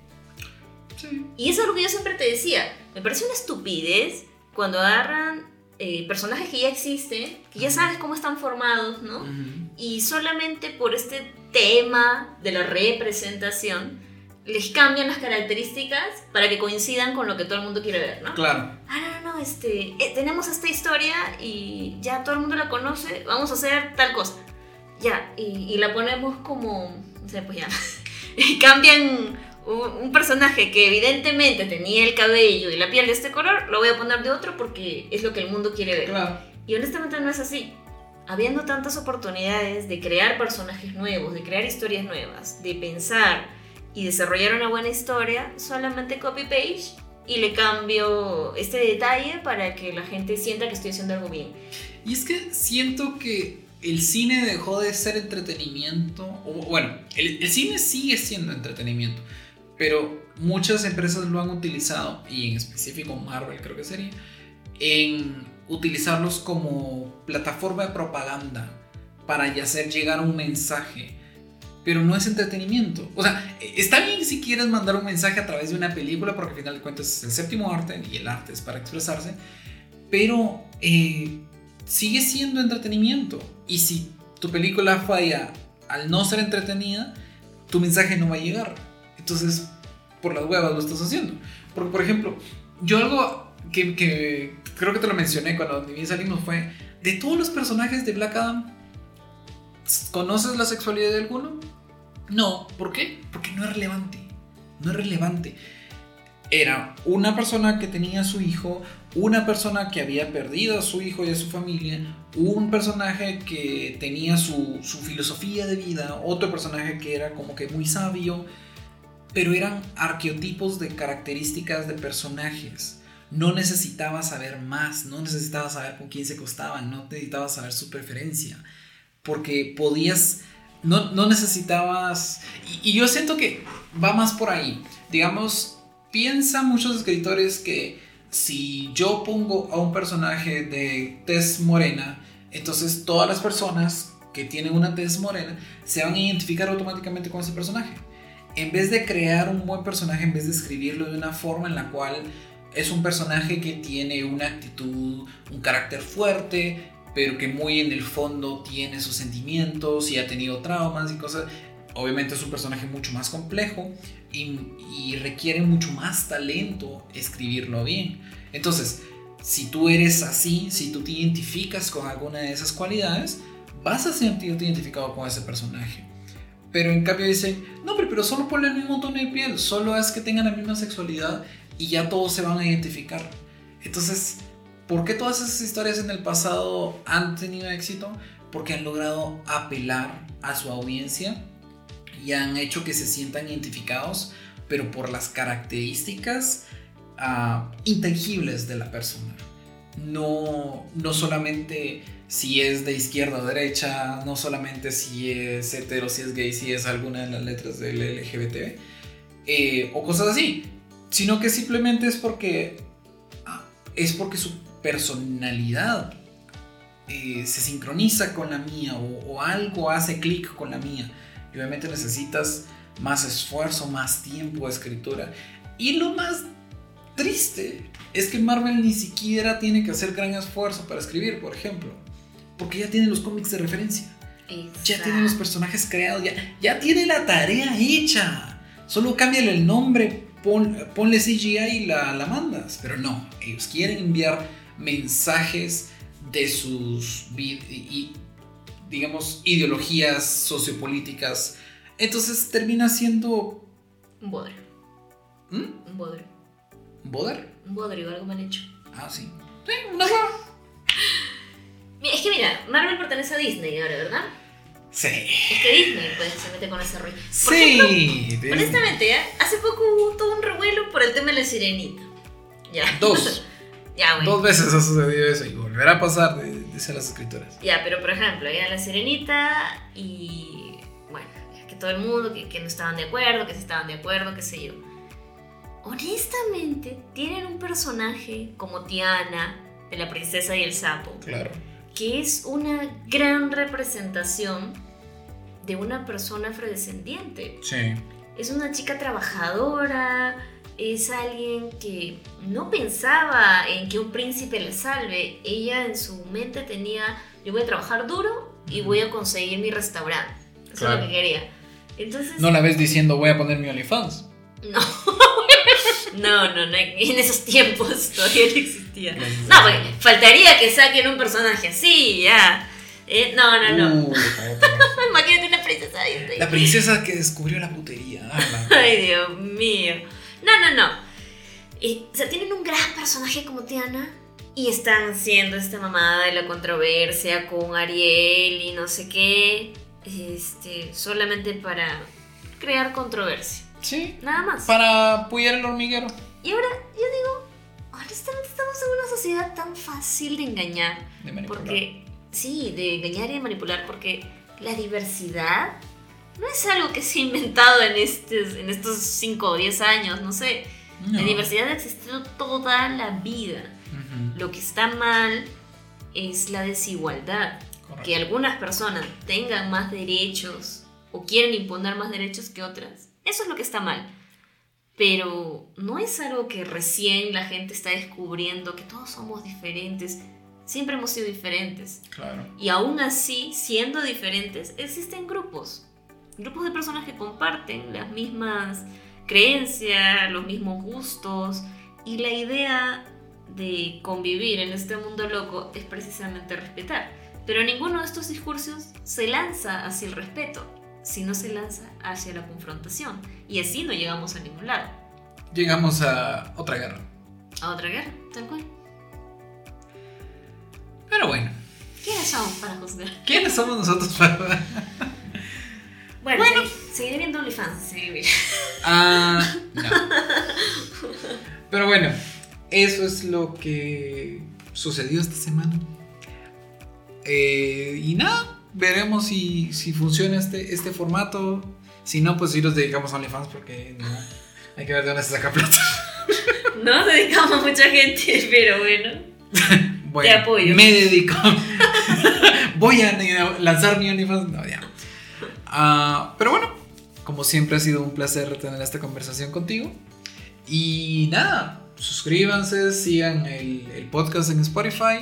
Speaker 1: Sí.
Speaker 2: Y es lo que yo siempre te decía. Me parece una estupidez cuando agarran eh, personajes que ya existen, que ya sabes cómo están formados, ¿no? Y solamente por este tema de la representación, les cambian las características para que coincidan con lo que todo el mundo quiere ver, ¿no?
Speaker 1: Claro.
Speaker 2: Ah, no, no, este, eh, tenemos esta historia y ya todo el mundo la conoce, vamos a hacer tal cosa. Ya, y, y la ponemos como, no sé, pues ya. *laughs* y cambian un, personaje que evidentemente tenía el cabello y la piel de este color, lo voy a poner de otro porque es lo que el mundo quiere ver.
Speaker 1: Claro.
Speaker 2: Y honestamente no es así. Habiendo tantas oportunidades de crear personajes nuevos, de crear historias nuevas, de pensar y desarrollar una buena historia, solamente copy-paste y le cambio este detalle para que la gente sienta que estoy haciendo algo bien.
Speaker 1: Y es que siento que el cine dejó de ser entretenimiento. O, bueno, el, el cine sigue siendo entretenimiento. Pero muchas empresas lo han utilizado, y en específico Marvel creo que sería, en utilizarlos como plataforma de propaganda para hacer llegar un mensaje. Pero no es entretenimiento. O sea, está bien si quieres mandar un mensaje a través de una película, porque al final de cuentas es el séptimo arte y el arte es para expresarse. Pero eh, sigue siendo entretenimiento. Y si tu película falla al no ser entretenida, tu mensaje no va a llegar. Entonces, por las huevas lo estás haciendo. Porque, por ejemplo, yo algo que, que creo que te lo mencioné cuando bien salimos fue, de todos los personajes de Black Adam, ¿conoces la sexualidad de alguno? No, ¿por qué? Porque no es relevante. No es relevante. Era una persona que tenía a su hijo, una persona que había perdido a su hijo y a su familia, un personaje que tenía su, su filosofía de vida, otro personaje que era como que muy sabio, pero eran arqueotipos de características de personajes. No necesitabas saber más, no necesitabas saber con quién se acostaban, no necesitabas saber su preferencia, porque podías, no, no necesitabas, y, y yo siento que va más por ahí, digamos, piensa muchos escritores que si yo pongo a un personaje de tez morena, entonces todas las personas que tienen una tez morena se van a identificar automáticamente con ese personaje. En vez de crear un buen personaje, en vez de escribirlo de una forma en la cual es un personaje que tiene una actitud, un carácter fuerte, pero que muy en el fondo tiene sus sentimientos y ha tenido traumas y cosas. Obviamente es un personaje mucho más complejo y, requiere mucho más talento escribirlo bien. Entonces, si tú eres así, si tú te identificas con alguna de esas cualidades, vas a sentirte identificado con ese personaje. Pero en cambio dicen, no, pero, pero solo ponle el mismo tono de piel, solo es que tengan la misma sexualidad y ya todos se van a identificar. Entonces, ¿por qué todas esas historias en el pasado han tenido éxito? Porque han logrado apelar a su audiencia y han hecho que se sientan identificados, pero por las características uh, intangibles de la persona. No, no solamente si es de izquierda o derecha, no solamente si es hetero, si es gay, si es alguna de las letras del LGBT, eh, o cosas así, sino que simplemente es porque ah, es porque su personalidad eh, se sincroniza con la mía o, o algo hace clic con la mía. Y obviamente necesitas más esfuerzo, más tiempo de escritura. Y lo más triste es que Marvel ni siquiera tiene que hacer gran esfuerzo para escribir, por ejemplo. Porque ya tiene los cómics de referencia.
Speaker 2: Exacto.
Speaker 1: Ya tiene los personajes creados. Ya, ya tiene la tarea hecha. Solo cámbiale el nombre, pon, ponle CGI y la, la mandas. Pero no, ellos quieren enviar mensajes de sus y, digamos ideologías sociopolíticas. Entonces termina siendo
Speaker 2: Un bodrio.
Speaker 1: ¿Mm?
Speaker 2: Un bodrio.
Speaker 1: ¿Boder?
Speaker 2: Un bodrio, algo mal hecho.
Speaker 1: Ah, sí. Sí, una hueá.
Speaker 2: Es que mira, Marvel pertenece a Disney ahora, ¿verdad?
Speaker 1: Sí.
Speaker 2: Es que Disney pues se mete con ese rollo. Por ejemplo,
Speaker 1: Sí. de-
Speaker 2: honestamente, ¿ya? hace poco hubo todo un revuelo por el tema de la sirenita. Ya.
Speaker 1: Dos. *laughs*
Speaker 2: ya, bueno.
Speaker 1: Dos veces ha sucedido eso y volverá a pasar de, dice las escrituras.
Speaker 2: Ya, pero por ejemplo, ya la sirenita y bueno, que todo el mundo, que, que no estaban de acuerdo, que sí estaban de acuerdo, qué sé yo. Honestamente, tienen un personaje como Tiana, de la princesa y el sapo,
Speaker 1: Claro.
Speaker 2: Que es una gran representación de una persona afrodescendiente.
Speaker 1: Sí.
Speaker 2: Es una chica trabajadora, es alguien que no pensaba en que un príncipe la salve. Ella en su mente tenía, yo voy a trabajar duro y voy a conseguir mi restaurante. Eso
Speaker 1: Claro.
Speaker 2: es lo que quería. Entonces,
Speaker 1: No la ves diciendo voy a poner mi OnlyFans.
Speaker 2: No. *laughs* no, no, no, en esos tiempos *laughs* todavía no existía.
Speaker 1: Gracias
Speaker 2: No, porque faltaría que saquen un personaje así, ya. Eh, no, no, no.
Speaker 1: Uh. *laughs*
Speaker 2: Imagínate una princesa Disney.
Speaker 1: la princesa que descubrió la putería. Ah,
Speaker 2: Ay, Dios mío. No, no, no. Y, o sea, tienen un gran personaje como Tiana y están haciendo esta mamada de la controversia con Ariel y no sé qué. Este, solamente para crear controversia.
Speaker 1: Sí.
Speaker 2: Nada más.
Speaker 1: Para apoyar el hormiguero.
Speaker 2: Y ahora yo digo, honestamente estamos en una sociedad tan fácil de engañar.
Speaker 1: De manipular.
Speaker 2: Porque, sí, de engañar y de manipular, porque la diversidad no es algo que se ha inventado en, estos, en estos 5 o 10 años, no sé.
Speaker 1: No.
Speaker 2: La diversidad ha existido toda la vida.
Speaker 1: Ujú,
Speaker 2: Lo que está mal es la desigualdad.
Speaker 1: correcto.
Speaker 2: Que algunas personas tengan más derechos o quieren imponer más derechos que otras. Eso es lo que está mal. Pero no es algo que recién la gente está descubriendo, que todos somos diferentes. Siempre hemos sido diferentes.
Speaker 1: Claro.
Speaker 2: Y aún así, siendo diferentes, existen grupos. Grupos de personas que comparten las mismas creencias, los mismos gustos. Y la idea de convivir en este mundo loco es precisamente respetar. Pero ninguno de estos discursos se lanza hacia el respeto, sino se lanza hacia la confrontación. Y así no llegamos a ningún lado.
Speaker 1: Llegamos a otra guerra.
Speaker 2: A otra guerra, tal cual.
Speaker 1: Pero bueno,
Speaker 2: ¿Quiénes somos para juzgar?
Speaker 1: ¿quiénes somos nosotros para.? *laughs*
Speaker 2: Bueno, segui- seguiré viendo OnlyFans. seguiré viendo.
Speaker 1: Ah, no. *laughs* Pero bueno, eso es lo que sucedió esta semana. Eh, y nada, veremos si, si funciona este, este formato. Si no, pues sí los dedicamos a OnlyFans porque no, hay que ver de dónde se saca plata. *laughs*
Speaker 2: No dedicamos a mucha gente, *laughs* pero bueno. *laughs*
Speaker 1: Bueno,
Speaker 2: Te apoyo.
Speaker 1: Me dedico. Voy a lanzar mi OnlyFans. No, ya. Ah, pero bueno, como siempre ha sido un placer tener esta conversación contigo. Y nada, suscríbanse, sigan el, el podcast en Spotify.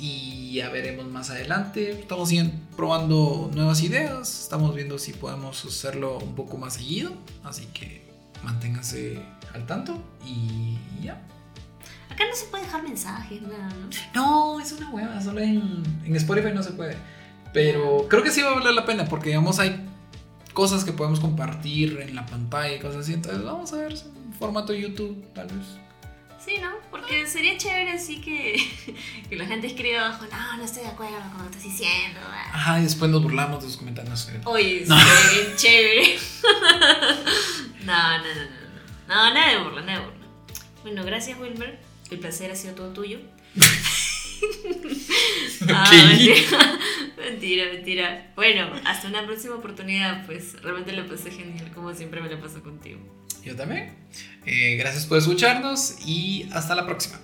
Speaker 1: Y ya veremos más adelante. Estamos probando nuevas ideas. Estamos viendo si podemos hacerlo un poco más seguido. Así que manténganse al tanto. Y ya.
Speaker 2: Acá no se puede dejar mensajes, nada, ¿no?
Speaker 1: No, es una hueva, solo en, en Spotify no se puede. Pero creo que sí va a valer la pena porque, digamos, hay cosas que podemos compartir en la pantalla y cosas así. Entonces, vamos a ver en formato YouTube, tal vez.
Speaker 2: Sí, ¿no? Porque sería chévere así que, *laughs* que la gente escriba abajo, no, no estoy de acuerdo con lo que estás diciendo. ah".
Speaker 1: Ajá, y después nos burlamos de sus comentarios. eh.
Speaker 2: Oye,
Speaker 1: No. *laughs*
Speaker 2: bien chévere. *laughs* no, no, no, no, no. No, nada de burla, nada de burla. Bueno, gracias, Wilmer. El placer ha sido todo tuyo. Ah, mentira. *laughs* mentira, mentira. Bueno, hasta una próxima oportunidad, pues realmente lo pasé genial, como siempre me lo paso contigo.
Speaker 1: Yo también. Eh, gracias por escucharnos y hasta la próxima.